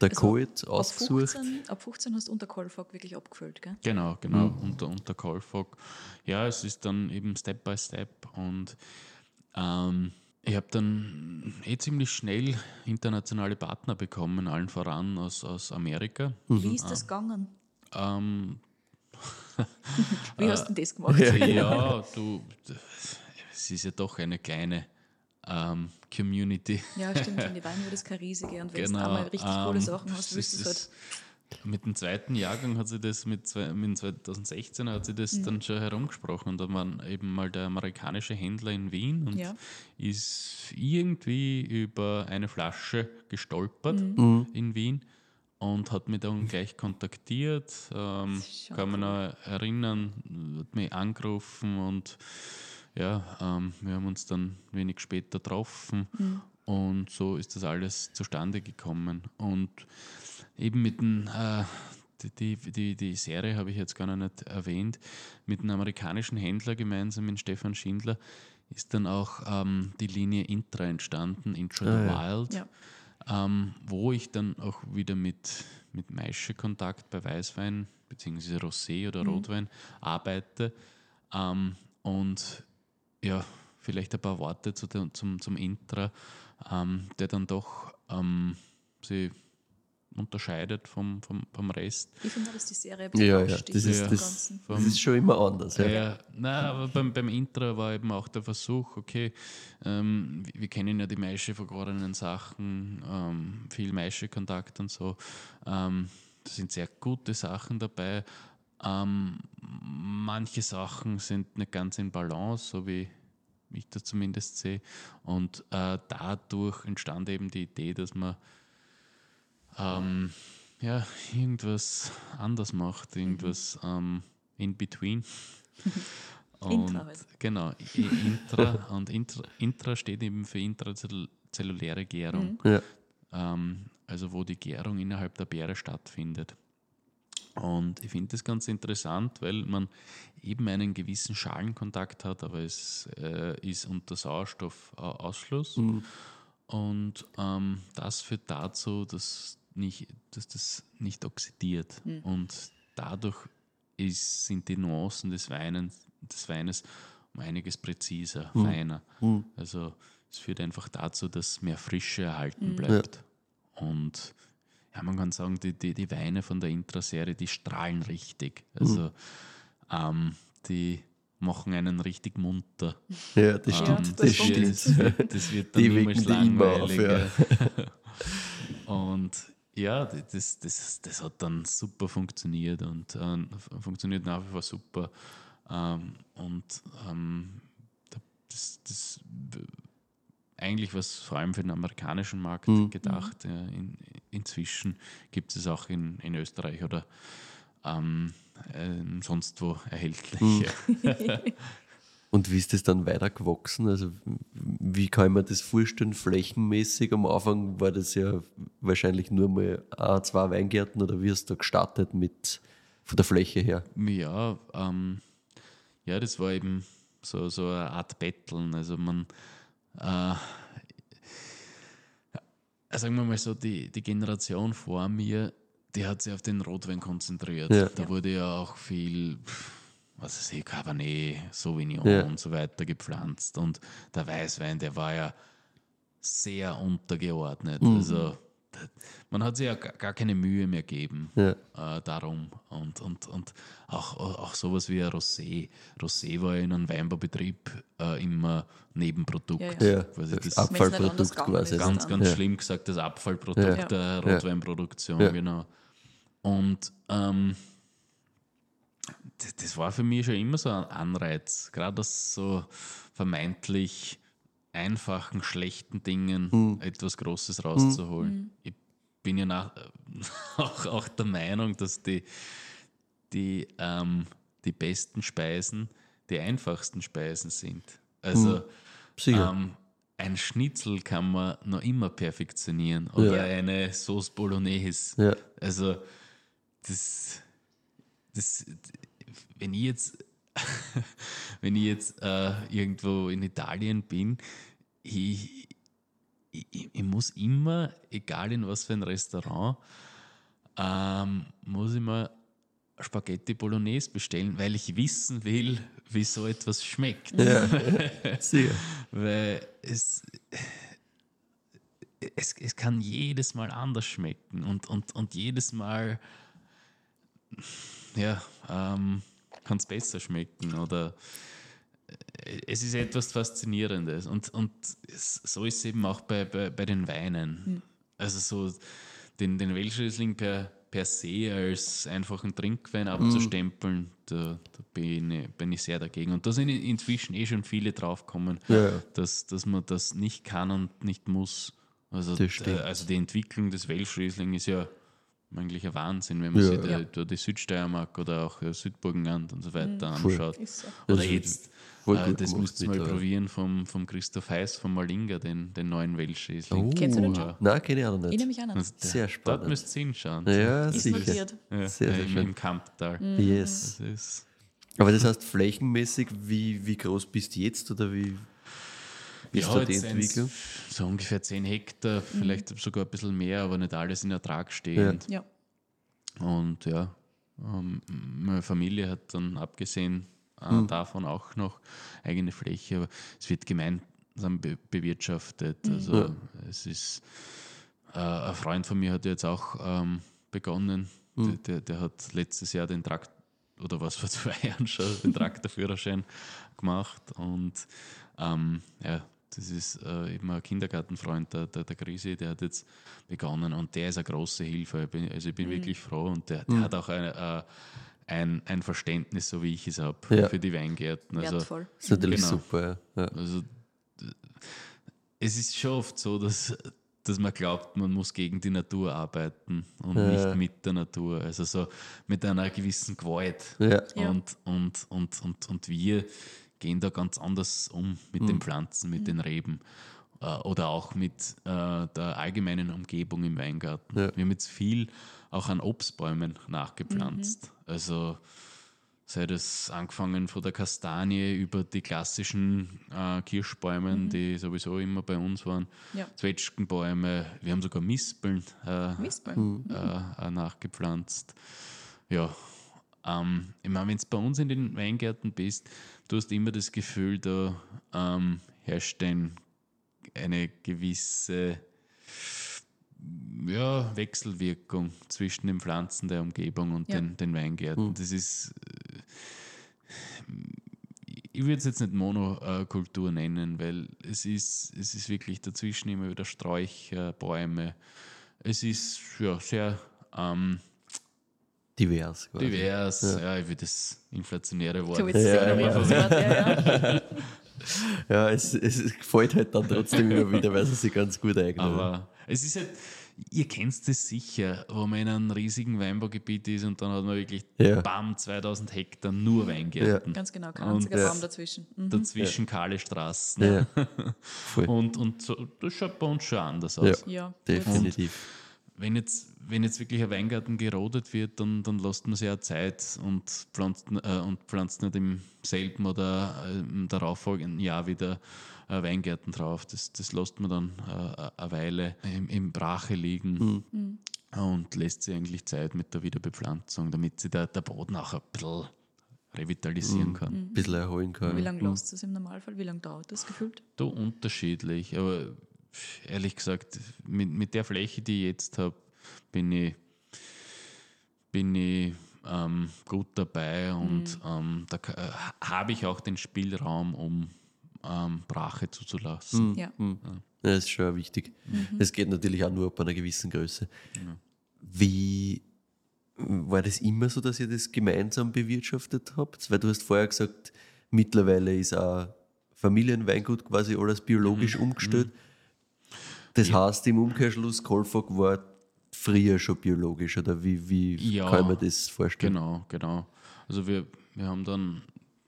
der Also, Coit Ab ausgesucht? 15, ab 15 hast du unter Kolfag wirklich abgefüllt, gell? Genau, genau, unter, unter Kolfog. Ja, es ist dann eben Step by Step und ähm, ich habe dann eh ziemlich schnell internationale Partner bekommen, allen voran aus, aus Amerika. Wie ist das gegangen? Ähm, Wie hast du denn das gemacht? ja, du, es ist ja doch eine kleine ähm, Community. Ja, stimmt. In die Wein wird es keine riesige. Und wenn Genau, du einmal richtig coole ähm, Sachen hast, es willst du es halt. Mit dem zweiten Jahrgang hat sie das, mit, zwei, mit 2016 hat sie das dann schon herumgesprochen und da war eben mal der amerikanische Händler in Wien und Ja. ist irgendwie über eine Flasche gestolpert Mhm. in Wien und hat mich dann gleich kontaktiert. Ähm, kann mich noch erinnern, hat mich angerufen und ja, ähm, wir haben uns dann wenig später getroffen Mhm. und so ist das alles zustande gekommen. Und eben mit dem, äh, die, die, die, Serie habe ich jetzt gar noch nicht erwähnt, mit einem amerikanischen Händler gemeinsam mit Stefan Schindler ist dann auch ähm, die Linie Intra entstanden, Intro the Wild, Ja. ähm, wo ich dann auch wieder mit, mit Maische Kontakt bei Weißwein bzw. Rosé oder Rotwein arbeite. Ähm, und ja, vielleicht ein paar Worte zu der, zum, zum Intra, ähm, der dann doch ähm, sie unterscheidet vom, vom, vom Rest. Ich finde, dass die Serie Ja, ja, das ist, vom das, das ist schon immer anders. Ja. Ja, na, aber beim, beim Intro war eben auch der Versuch, okay, ähm, wir, wir kennen ja die Maische vergorenen Sachen, ähm, viel Maische-Kontakt und so. Ähm, da sind sehr gute Sachen dabei. Ähm, manche Sachen sind nicht ganz in Balance, so wie ich das zumindest sehe. Und äh, dadurch entstand eben die Idee, dass man ähm, ja, irgendwas anders macht, irgendwas ähm, in between. Und Intra halt. Genau, Intra und Intra, Intra steht eben für intrazelluläre Gärung, Ja. ähm, also wo die Gärung innerhalb der Beere stattfindet. Und ich finde das ganz interessant, weil man eben einen gewissen Schalenkontakt hat, aber es äh, ist unter Sauerstoffausschluss. Und ähm, das führt dazu, dass, nicht, dass das nicht oxidiert. Und dadurch ist, sind die Nuancen des, Weines, des Weines um einiges präziser, feiner. Also es führt einfach dazu, dass mehr Frische erhalten bleibt. Und ja, man kann sagen, die, die, die Weine von der Intra-Serie, die strahlen richtig. Also ähm, die machen einen richtig munter. ja, das Ja, stimmt. das das kommt. stimmt. Das wird, das wird dann Die niemals auf, langweilig. ja. Und ja, das, das, das hat dann super funktioniert und äh, funktioniert nach wie vor super. Ähm, und ähm, das, das eigentlich was vor allem für den amerikanischen Markt gedacht. Ja, in, inzwischen gibt es auch in, in Österreich oder ähm, äh, sonst wo erhältlich. Und wie ist das dann weiter gewachsen? Also wie kann man das vorstellen, flächenmäßig? Am Anfang war das ja wahrscheinlich nur mal ein, zwei Weingärten oder wie hast du da gestartet mit von der Fläche her? Ja, ähm, ja, das war eben so, so eine Art Betteln. Also man, äh, sagen wir mal so, die, die Generation vor mir, die hat sich auf den Rotwein konzentriert. Ja. Da wurde ja auch viel, was weiß ich, Cabernet, Sauvignon Ja. und so weiter gepflanzt. Und der Weißwein, der war ja sehr untergeordnet. Also da- man hat sich ja gar keine Mühe mehr gegeben Ja. äh, darum. Und, und, und auch, auch sowas wie ein Rosé. Rosé war ja in einem Weinbaubetrieb äh, immer Nebenprodukt. Ja, Ja, Quasi das anders Abfallprodukt quasi. ganz, dann. ganz Ja. schlimm gesagt, das Abfallprodukt Ja. der. Rotweinproduktion, Ja. genau. Und ähm, das, das war für mich schon immer so ein Anreiz, gerade das so vermeintlich einfachen, schlechten Dingen etwas Großes rauszuholen. Ich bin ja nach, auch, auch der Meinung, dass die, die, ähm, die besten Speisen die einfachsten Speisen sind. Also Sicher. ähm, ein Schnitzel kann man noch immer perfektionieren oder eine Sauce Bolognese. Ja. Also das, das, wenn ich jetzt, wenn ich jetzt äh, irgendwo in Italien bin, ich, ich, ich muss immer, egal in was für ein Restaurant, ähm, muss ich mal Spaghetti Bolognese bestellen, weil ich wissen will, wie so etwas schmeckt. Sicher. Weil es, es, es kann jedes Mal anders schmecken und, und, und jedes Mal ja, ähm, kann es besser schmecken oder äh, es ist etwas Faszinierendes und, und so ist es eben auch bei, bei, bei den Weinen. Also so den, den Welschriesling per, per se als einfachen Trinkwein abzustempeln, da, da bin, ich, bin ich sehr dagegen. Und da sind inzwischen eh schon viele draufgekommen, Ja. Dass, dass man das nicht kann und nicht muss. Also, äh, also die Entwicklung des Welschriesling ist ja eigentlich ein Wahnsinn, wenn man Ja. sich da, Ja. die Südsteiermark oder auch äh, Südburgenland und so weiter Voll. anschaut. So. Oder Das ist jetzt, äh, das müsst ihr mal mittlerweile. probieren vom, vom Christoph Heiß, vom Malinga, den, den neuen Welschriesling. Kennst du den Ja. Nein, kenne ich auch noch Ich nicht. nehme mich an. Also, Sehr Dort spannend. müsst ihr hinschauen. Ja, Ist sicher. notiert. Ja, Sehr, sehr im, schön. im Kamptal. Yes. Das ist, Aber das heißt, flächenmäßig, wie, wie groß bist du jetzt oder wie ist da die Entwicklung? So ungefähr 10 Hektar, Mhm. vielleicht sogar ein bisschen mehr, aber nicht alles in Ertrag stehend. Ja. Und ja, ähm, meine Familie hat dann abgesehen äh, Hm. davon auch noch eigene Fläche, aber es wird gemeinsam be bewirtschaftet. Mhm. Also es ist, äh, ein Freund von mir hat jetzt auch ähm, begonnen, Hm. der, der, der hat letztes Jahr den Trakt oder was vor zwei Jahren schon den Traktorführerschein gemacht und ähm, ja, das ist äh, eben ein Kindergartenfreund, der, der, der Grisi, der hat jetzt begonnen und der ist eine große Hilfe. Also ich bin wirklich froh und der, der hat auch eine, äh, ein, ein Verständnis, so wie ich es habe, Ja. für die Weingärten. Also, Wertvoll. Das ist natürlich Genau. super, ja. ja. also es ist schon oft so, dass, dass man glaubt, man muss gegen die Natur arbeiten und nicht mit der Natur. Also so mit einer gewissen Gewalt. Und, und, und, und, und wir gehen da ganz anders um mit Mhm. den Pflanzen, mit den Reben äh, oder auch mit äh, der allgemeinen Umgebung im Weingarten. Ja. Wir haben jetzt viel auch an Obstbäumen nachgepflanzt. Also sei das angefangen von der Kastanie über die klassischen äh, Kirschbäumen, die sowieso immer bei uns waren, Ja. Zwetschgenbäume, wir haben sogar Mispeln äh, Mistball. äh, äh, nachgepflanzt. Ja, ähm, ich meine, wenn du bei uns in den Weingärten bist, du hast immer das Gefühl, da ähm, herrscht ein, eine gewisse ja, Wechselwirkung zwischen den Pflanzen der Umgebung und Ja. den, den Weingärten. Das ist, äh, ich würde es jetzt nicht Monokultur nennen, weil es ist, es ist wirklich dazwischen immer wieder Sträucher, Bäume. Es ist ja, sehr ähm, Divers. quasi. divers. Ja. ich würde das inflationäre Wort willst Ja, ja, ja. ja, ja, ja. Ja, es, es gefällt halt dann trotzdem immer wieder, weil sie sich ganz gut eignen. Aber es ist halt, ihr kennt es sicher, wo man in einem riesigen Weinbaugebiet ist und dann hat man wirklich Ja. bam, 2000 Hektar nur Weingärten. Ganz genau, kein Und- einziger Ja. Baum dazwischen. Mhm. Dazwischen kahle Straßen. ja. Und, und so, das schaut bei uns schon anders aus. Ja. Ja, definitiv. Wenn jetzt, wenn jetzt wirklich ein Weingarten gerodet wird, dann, dann lässt man sich ja Zeit und pflanzt, äh, und pflanzt nicht im selben oder äh, im darauffolgenden Jahr wieder äh, Weingärten drauf. Das, das lässt man dann äh, eine Weile im, im Brache liegen und lässt sich eigentlich Zeit mit der Wiederbepflanzung, damit sich der, der Boden auch ein bisschen revitalisieren kann. Ein bisschen erholen kann. Wie lange lässt es im Normalfall? Wie lange dauert das gefühlt? Da unterschiedlich, aber ehrlich gesagt, mit, mit der Fläche, die ich jetzt habe, bin ich, bin ich ähm, gut dabei und ähm, da äh, habe ich auch den Spielraum, um ähm, Brache zuzulassen. Ja. Ja, das ist schon wichtig. Es geht natürlich auch nur ab einer gewissen Größe. Wie war das immer so, dass ihr das gemeinsam bewirtschaftet habt? Weil du hast vorher gesagt, mittlerweile ist auch Familienweingut quasi alles biologisch umgestellt. Das heißt, im Umkehrschluss, Kolfog war früher schon biologisch, oder wie, wie Ja, kann man das vorstellen? Genau, genau. Also wir, wir haben dann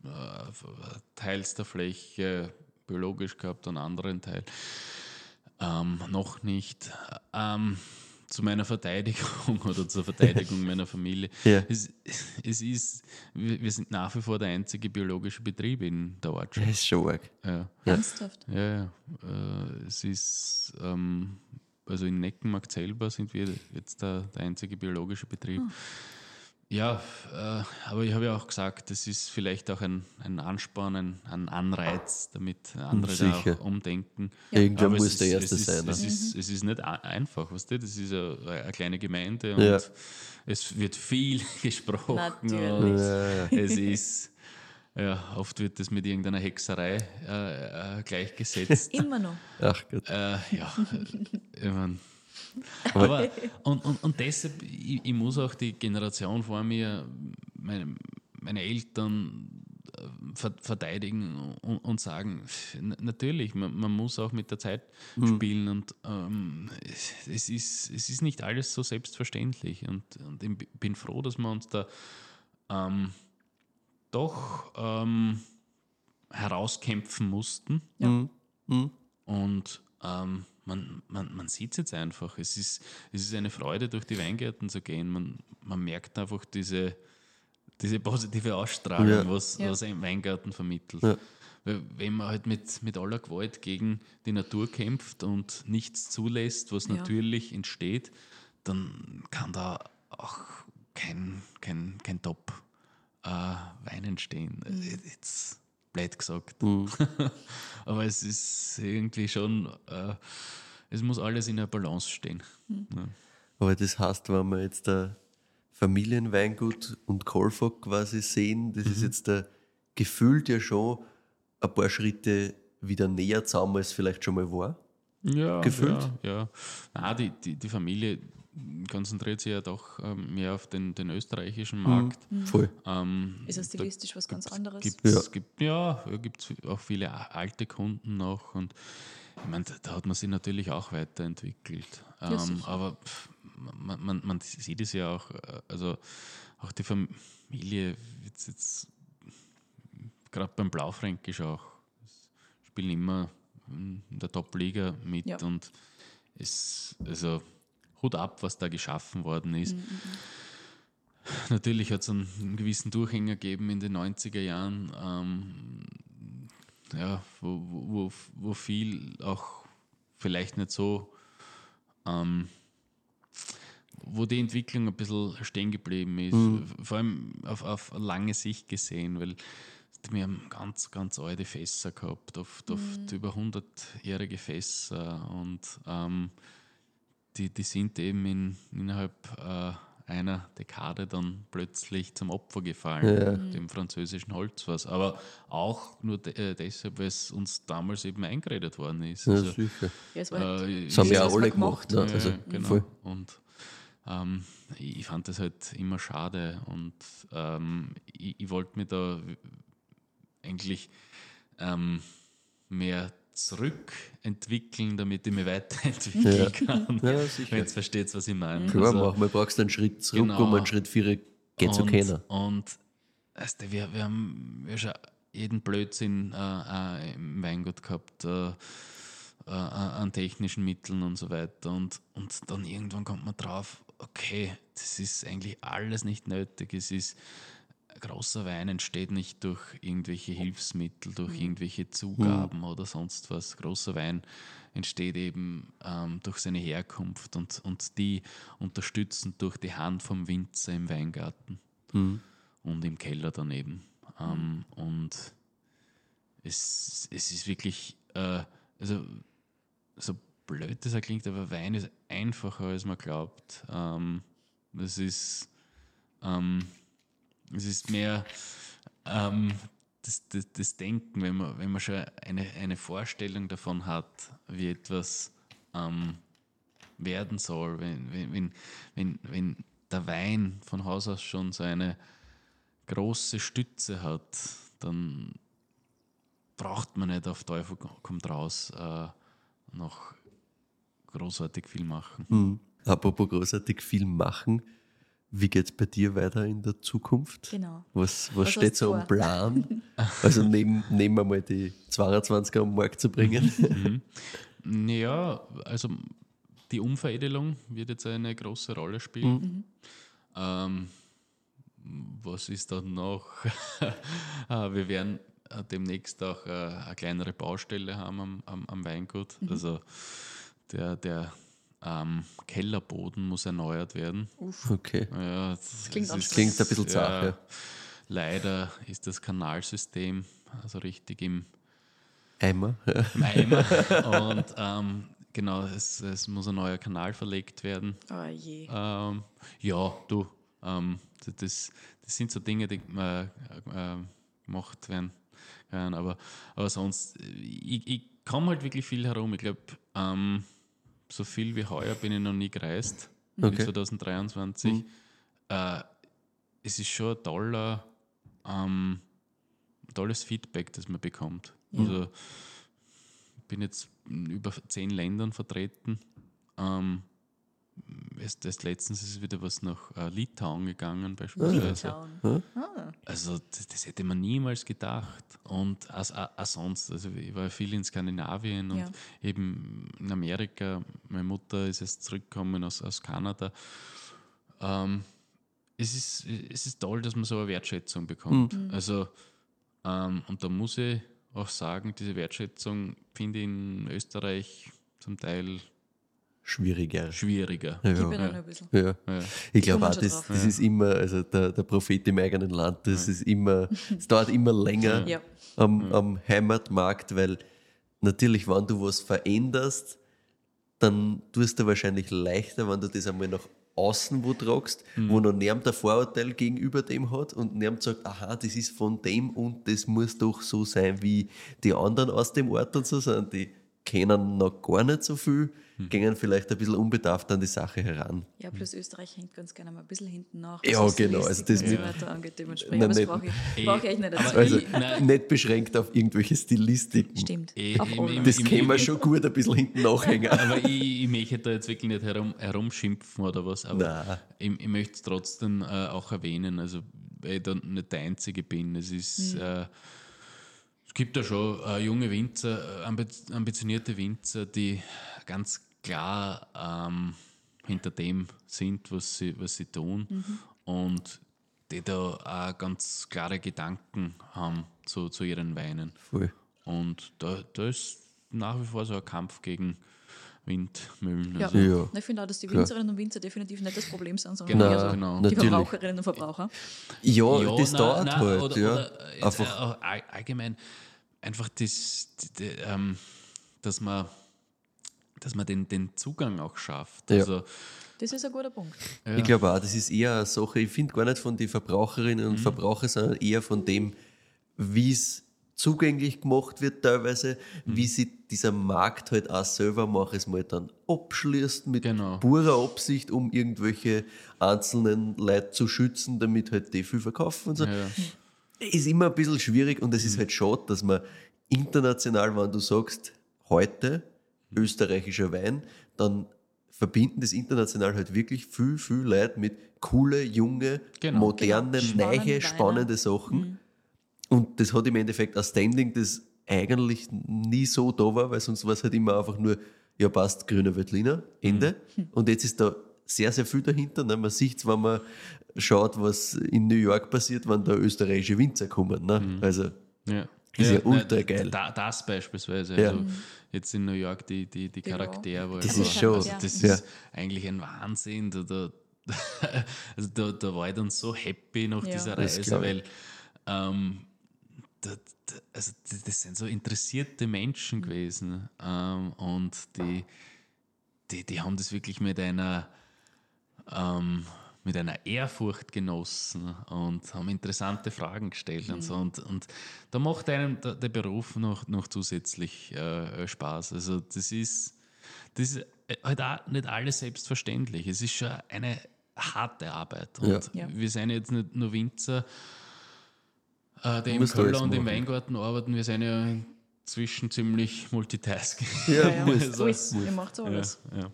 äh, teils der Fläche biologisch gehabt, einen anderen Teil ähm, noch nicht. Ähm, zu meiner Verteidigung oder zur Verteidigung meiner Familie. Ja. Es, es ist, wir, sind nach wie vor der einzige biologische Betrieb in der Ortschaft. Das ist schon arg. Ja. Ernsthaft. Ja, ja. Äh, es ist, ähm, also in Neckenmarkt selber sind wir jetzt der, der einzige biologische Betrieb. Ja, äh, aber ich habe ja auch gesagt, das ist vielleicht auch ein, ein Ansporn, ein, ein Anreiz, damit andere da auch umdenken. Irgendwer Aber es muss ist- der Erste es ist, sein. Es ne? ist, es ist nicht einfach, weißt du? Das ist eine, eine kleine Gemeinde und Ja. es wird viel gesprochen. Natürlich. Und es ist, ja, oft wird das mit irgendeiner Hexerei äh, äh, gleichgesetzt. Immer noch. Ach Gott. Äh, ja, ich mein, aber, und, und, und deshalb, ich, ich muss auch die Generation vor mir, meine, meine Eltern äh, ver- verteidigen und, und sagen, natürlich, man, man muss auch mit der Zeit spielen und ähm, es, es, ist, es ist nicht alles so selbstverständlich und, und ich bin froh, dass wir uns da ähm, doch ähm, herauskämpfen mussten. Und ähm, man, man, man sieht es jetzt einfach. Es ist, es ist eine Freude, durch die Weingärten zu gehen. Man, man merkt einfach diese, diese positive Ausstrahlung, Ja. was, Ja. was ein Weingarten vermittelt. Ja. Weil Wenn man halt mit, mit aller Gewalt gegen die Natur kämpft und nichts zulässt, was Ja. natürlich entsteht, dann kann da auch kein, kein, kein Top äh, Wein entstehen. Jetzt blöd gesagt. Aber es ist irgendwie schon, äh, es muss alles in der Balance stehen. Ja. Aber das heißt, wenn wir jetzt der Familienweingut und Kolfog quasi sehen, das Mhm. ist jetzt der gefühlt ja schon ein paar Schritte wieder näher zusammen, als vielleicht schon mal war. Ja, Gefühlt? Ja, ja. Na, die, die, die Familie konzentriert sich ja doch ähm, mehr auf den, den österreichischen Markt. Voll. Ähm, Ist ja da stilistisch was ganz anderes. Gibt's, Ja. Gibt, ja, auch viele alte Kunden noch und ich meine, da hat man sich natürlich auch weiterentwickelt. Ja, Ähm, aber pff, man, man, man sieht es ja auch, äh, also auch die Familie, jetzt, jetzt gerade beim Blaufränkisch auch, spielen immer in der Top-Liga mit Ja. und es, also Hut ab, was da geschaffen worden ist. Mhm, Natürlich hat es einen, einen gewissen Durchhänger gegeben in den 90er Jahren, ähm, ja, wo, wo, wo, viel auch vielleicht nicht so, ähm, wo die Entwicklung ein bisschen stehen geblieben ist, vor allem auf, auf lange Sicht gesehen, weil wir haben ganz, ganz alte Fässer gehabt, oft, oft über 100-jährige Fässer und ähm, die, die sind eben in, innerhalb äh, einer Dekade dann plötzlich zum Opfer gefallen, dem französischen Holzfass. Aber auch nur de äh, deshalb, weil es uns damals eben eingeredet worden ist. Ja, Also, sicher. Ja, war halt äh, Das haben Das, wir auch alle gemacht gemacht. Ne? ja, Also, genau. voll. Und ähm, ich ich fand das halt immer schade und ähm, ich, ich wollte mir da eigentlich ähm, mehr zurückentwickeln, damit ich mich weiterentwickeln kann. Ja. Wenn ihr versteht, was ich meine. Klar, Also- machen wir brauchst einen Schritt zurück, Genau. um einen Schritt vier geht zu und, können. Und weißt du, wir, wir haben wir schon jeden Blödsinn äh, äh, im Weingut gehabt, äh, äh, an technischen Mitteln und so weiter. Und, und dann irgendwann kommt man drauf, okay, das ist eigentlich alles nicht nötig. Es ist großer Wein entsteht nicht durch irgendwelche Hilfsmittel, durch irgendwelche Zugaben oder sonst was. Großer Wein entsteht eben ähm, durch seine Herkunft und, und die unterstützend durch die Hand vom Winzer im Weingarten und im Keller daneben. Ähm, und es, es ist wirklich, äh, also so blöd das auch klingt, aber Wein ist einfacher, als man glaubt. Ähm, das ist, ähm, es ist mehr ähm, das, das, das Denken, wenn man, wenn man schon eine, eine Vorstellung davon hat, wie etwas ähm, werden soll, wenn, wenn, wenn, wenn, wenn der Wein von Haus aus schon so eine große Stütze hat, dann braucht man nicht auf Teufel kommt raus äh, noch großartig viel machen. Mhm. Apropos großartig viel machen, wie geht es bei dir weiter in der Zukunft? Genau. Was, was, Was steht so am? Plan? also neben, neben einmal die 22er am Markt zu bringen. Ja, also die Umveredelung wird jetzt eine große Rolle spielen. Mhm. Ähm, was ist dann noch? Äh, Wir werden äh, demnächst auch äh, eine kleinere Baustelle haben am, am, am Weingut. Mhm. Also der, der ähm, Kellerboden muss erneuert werden. Okay. Ja, das, klingt das anstrengend. Klingt ein bisschen zart, ja. Leider ist das Kanalsystem also richtig im Eimer. im Eimer. Und ähm, genau, es, es muss ein neuer Kanal verlegt werden. Oh je. Ähm, ja, du, ähm, das, das sind so Dinge, die äh, äh, gemacht werden können. Aber, aber sonst, ich, ich komme halt wirklich viel herum. Ich glaube, ähm, so viel wie heuer bin ich noch nie gereist, Okay. in 2023. Äh, es ist schon ein toller, ähm, tolles Feedback, das man bekommt. Also, ich bin jetzt in über zehn Ländern vertreten. Ähm, erst, erst letztens ist wieder was nach äh, Litauen gegangen, beispielsweise. Schauen. Also, das, das hätte man niemals gedacht. Und auch, auch, sonst, also ich war viel in Skandinavien und Ja. eben in Amerika. Meine Mutter ist jetzt zurückgekommen aus, aus Kanada. Ähm, es, ist, es ist toll, dass man so eine Wertschätzung bekommt. Also, ähm, und da muss ich auch sagen, diese Wertschätzung finde ich in Österreich zum Teil Schwieriger. schwieriger. Gib mir Ja. ein bisschen. Ja. Ja. Ich glaube auch, das, das ist immer, also der, der Prophet im eigenen Land, das ist immer, es dauert immer länger Ja. am, am Heimatmarkt, weil natürlich, wenn du was veränderst, dann tust du wahrscheinlich leichter, wenn du das einmal nach außen wo tragst, wo noch niemand ein Vorurteil gegenüber dem hat und niemand sagt, aha, das ist von dem und das muss doch so sein, wie die anderen aus dem Ort und so sind. Die kennen noch gar nicht so viel, gehen vielleicht ein bisschen unbedarft an die Sache heran. Ja, plus Österreich hängt ganz gerne mal ein bisschen hinten nach. Ja, genau, also das und so mit- weiter angeht, dementsprechend. Nein, Aber das nicht- brauche ich, brauche ich nicht dazu. Also Ich- nein. nicht beschränkt auf irgendwelche Stilistiken. Stimmt. Auf alle. im- Das können wir schon gut ein bisschen hinten nachhängen. Aber ich, ich möchte da jetzt wirklich nicht herum, herumschimpfen oder was, aber Nein. ich, ich möchte es trotzdem äh, auch erwähnen, also weil ich da nicht der Einzige bin. Es ist, äh, es gibt da schon äh, junge Winzer, äh, ambi- ambitionierte Winzer, die ganz klar ähm, hinter dem sind, was sie, was sie tun und die da auch ganz klare Gedanken haben zu, zu ihren Weinen. Voll. Und da, da ist nach wie vor so ein Kampf gegen Windmühlen. Ja. Also, Ja. Ich finde auch, dass die. Winzerinnen und Winzer definitiv nicht das Problem sind, sondern Genau, eher so genau. die Natürlich. Verbraucherinnen und Verbraucher. Ja, Ja, das na- dauert na, halt. Oder, ja. oder jetzt Einfach, all- allgemein einfach das, die, die, ähm, dass man, dass man den, den Zugang auch schafft. Ja. Also, Das ist ein guter Punkt. Ich glaube auch, das ist eher eine Sache, ich finde gar nicht von den Verbraucherinnen Mhm. und Verbrauchern, sondern eher von dem, wie es zugänglich gemacht wird teilweise, Mhm. wie sie dieser Markt halt auch selber, mach es mal dann abschließt mit Genau. purer Absicht, um irgendwelche einzelnen Leute zu schützen, damit halt die viel verkaufen und so. ja. Ist immer ein bisschen schwierig und es Mhm. ist halt schade, dass man international, wenn du sagst, heute Mhm. Österreichischer Wein, dann verbinden das international halt wirklich viel, viel Leute mit coole, junge, Genau. moderne, Genau. neue, Spannende spannende Weine. Sachen. Und das hat im Endeffekt ein Standing, das eigentlich nie so da war, weil sonst war es halt immer einfach nur, ja passt, grüner Veltliner, Ende. Und jetzt ist da sehr, sehr viel dahinter. Ne? Man sieht es, wenn man schaut, was in New York passiert, wenn da österreichische Winzer kommen. Ne? Also, Ja. Ist ja ultra ne, geil. Da, das beispielsweise. Ja. Also jetzt in New York die, die, die Genau. Charaktere. wo Das ist war. schon- Also das Ja. ist eigentlich ein Wahnsinn. Da, da, also da, da war ich dann so happy nach Ja. dieser Das Reise, weil ähm, da, da, also das, das sind so interessierte Menschen gewesen ähm, und die, die, die haben das wirklich mit einer ähm, mit einer Ehrfurcht genossen und haben interessante Fragen gestellt und so. Und, und da macht einem der, der Beruf noch, noch zusätzlich äh, Spaß. Also das ist, das ist halt auch nicht alles selbstverständlich. Es ist schon eine harte Arbeit. Und Ja. Ja. wir sind jetzt nicht nur Winzer, Äh, der im Keller und im. Weingarten arbeiten, wir sind ja inzwischen ziemlich multitasking. Ja, Ja, ja. Alles. Ihr macht alles. Ja, ja.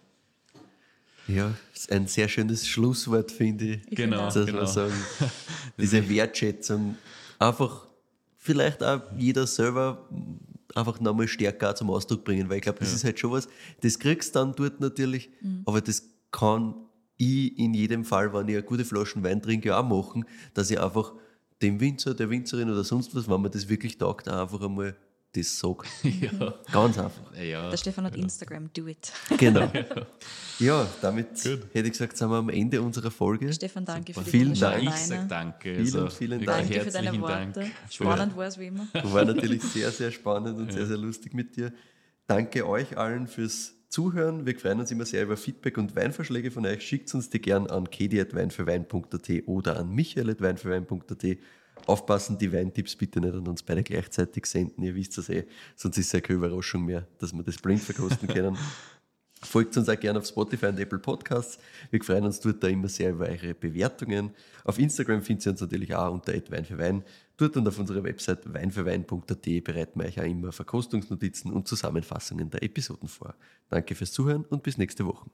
Ja, ist ein sehr schönes Schlusswort, finde ich. Genau. dass genau. sagen, diese Wertschätzung einfach vielleicht auch jeder selber einfach nochmal stärker zum Ausdruck bringen, weil ich glaube, das ist halt schon was, das kriegst du dann dort natürlich, aber das kann ich in jedem Fall, wenn ich eine gute Flaschen Wein trinke, ja auch machen, dass ich einfach dem Winzer, der Winzerin oder sonst was, wenn man das wirklich taugt, auch einfach einmal das sagt. ja. Ganz einfach. ja. Der Stefan hat Instagram, do it. Genau. Ja, damit hätte ich gesagt, sind wir am Ende unserer Folge. Stefan, danke für die Vielen Dank. Ich sage danke. Vielen, also, vielen Dank. Danke für deine herzlichen Worte. Dank. Spannend war es wie immer. War natürlich sehr, sehr spannend und sehr, sehr lustig mit dir. Danke euch allen fürs Zuhören. Wir freuen uns immer sehr über Feedback und Weinvorschläge von euch. Schickt uns die gern an kedi.weinfürwein.at oder an michael.weinfürwein.at. Aufpassen, die Weintipps bitte nicht an uns beide gleichzeitig senden. Ihr wisst es eh, sonst ist es ja keine Überraschung mehr, dass wir das blind verkosten können. Folgt uns auch gerne auf Spotify und Apple Podcasts. Wir freuen uns dort da immer sehr über eure Bewertungen. Auf Instagram findet ihr uns natürlich auch unter Wein für Wein. Dort und auf unserer Website weinfürwein.at bereiten wir euch auch immer Verkostungsnotizen und Zusammenfassungen der Episoden vor. Danke fürs Zuhören und bis nächste Woche.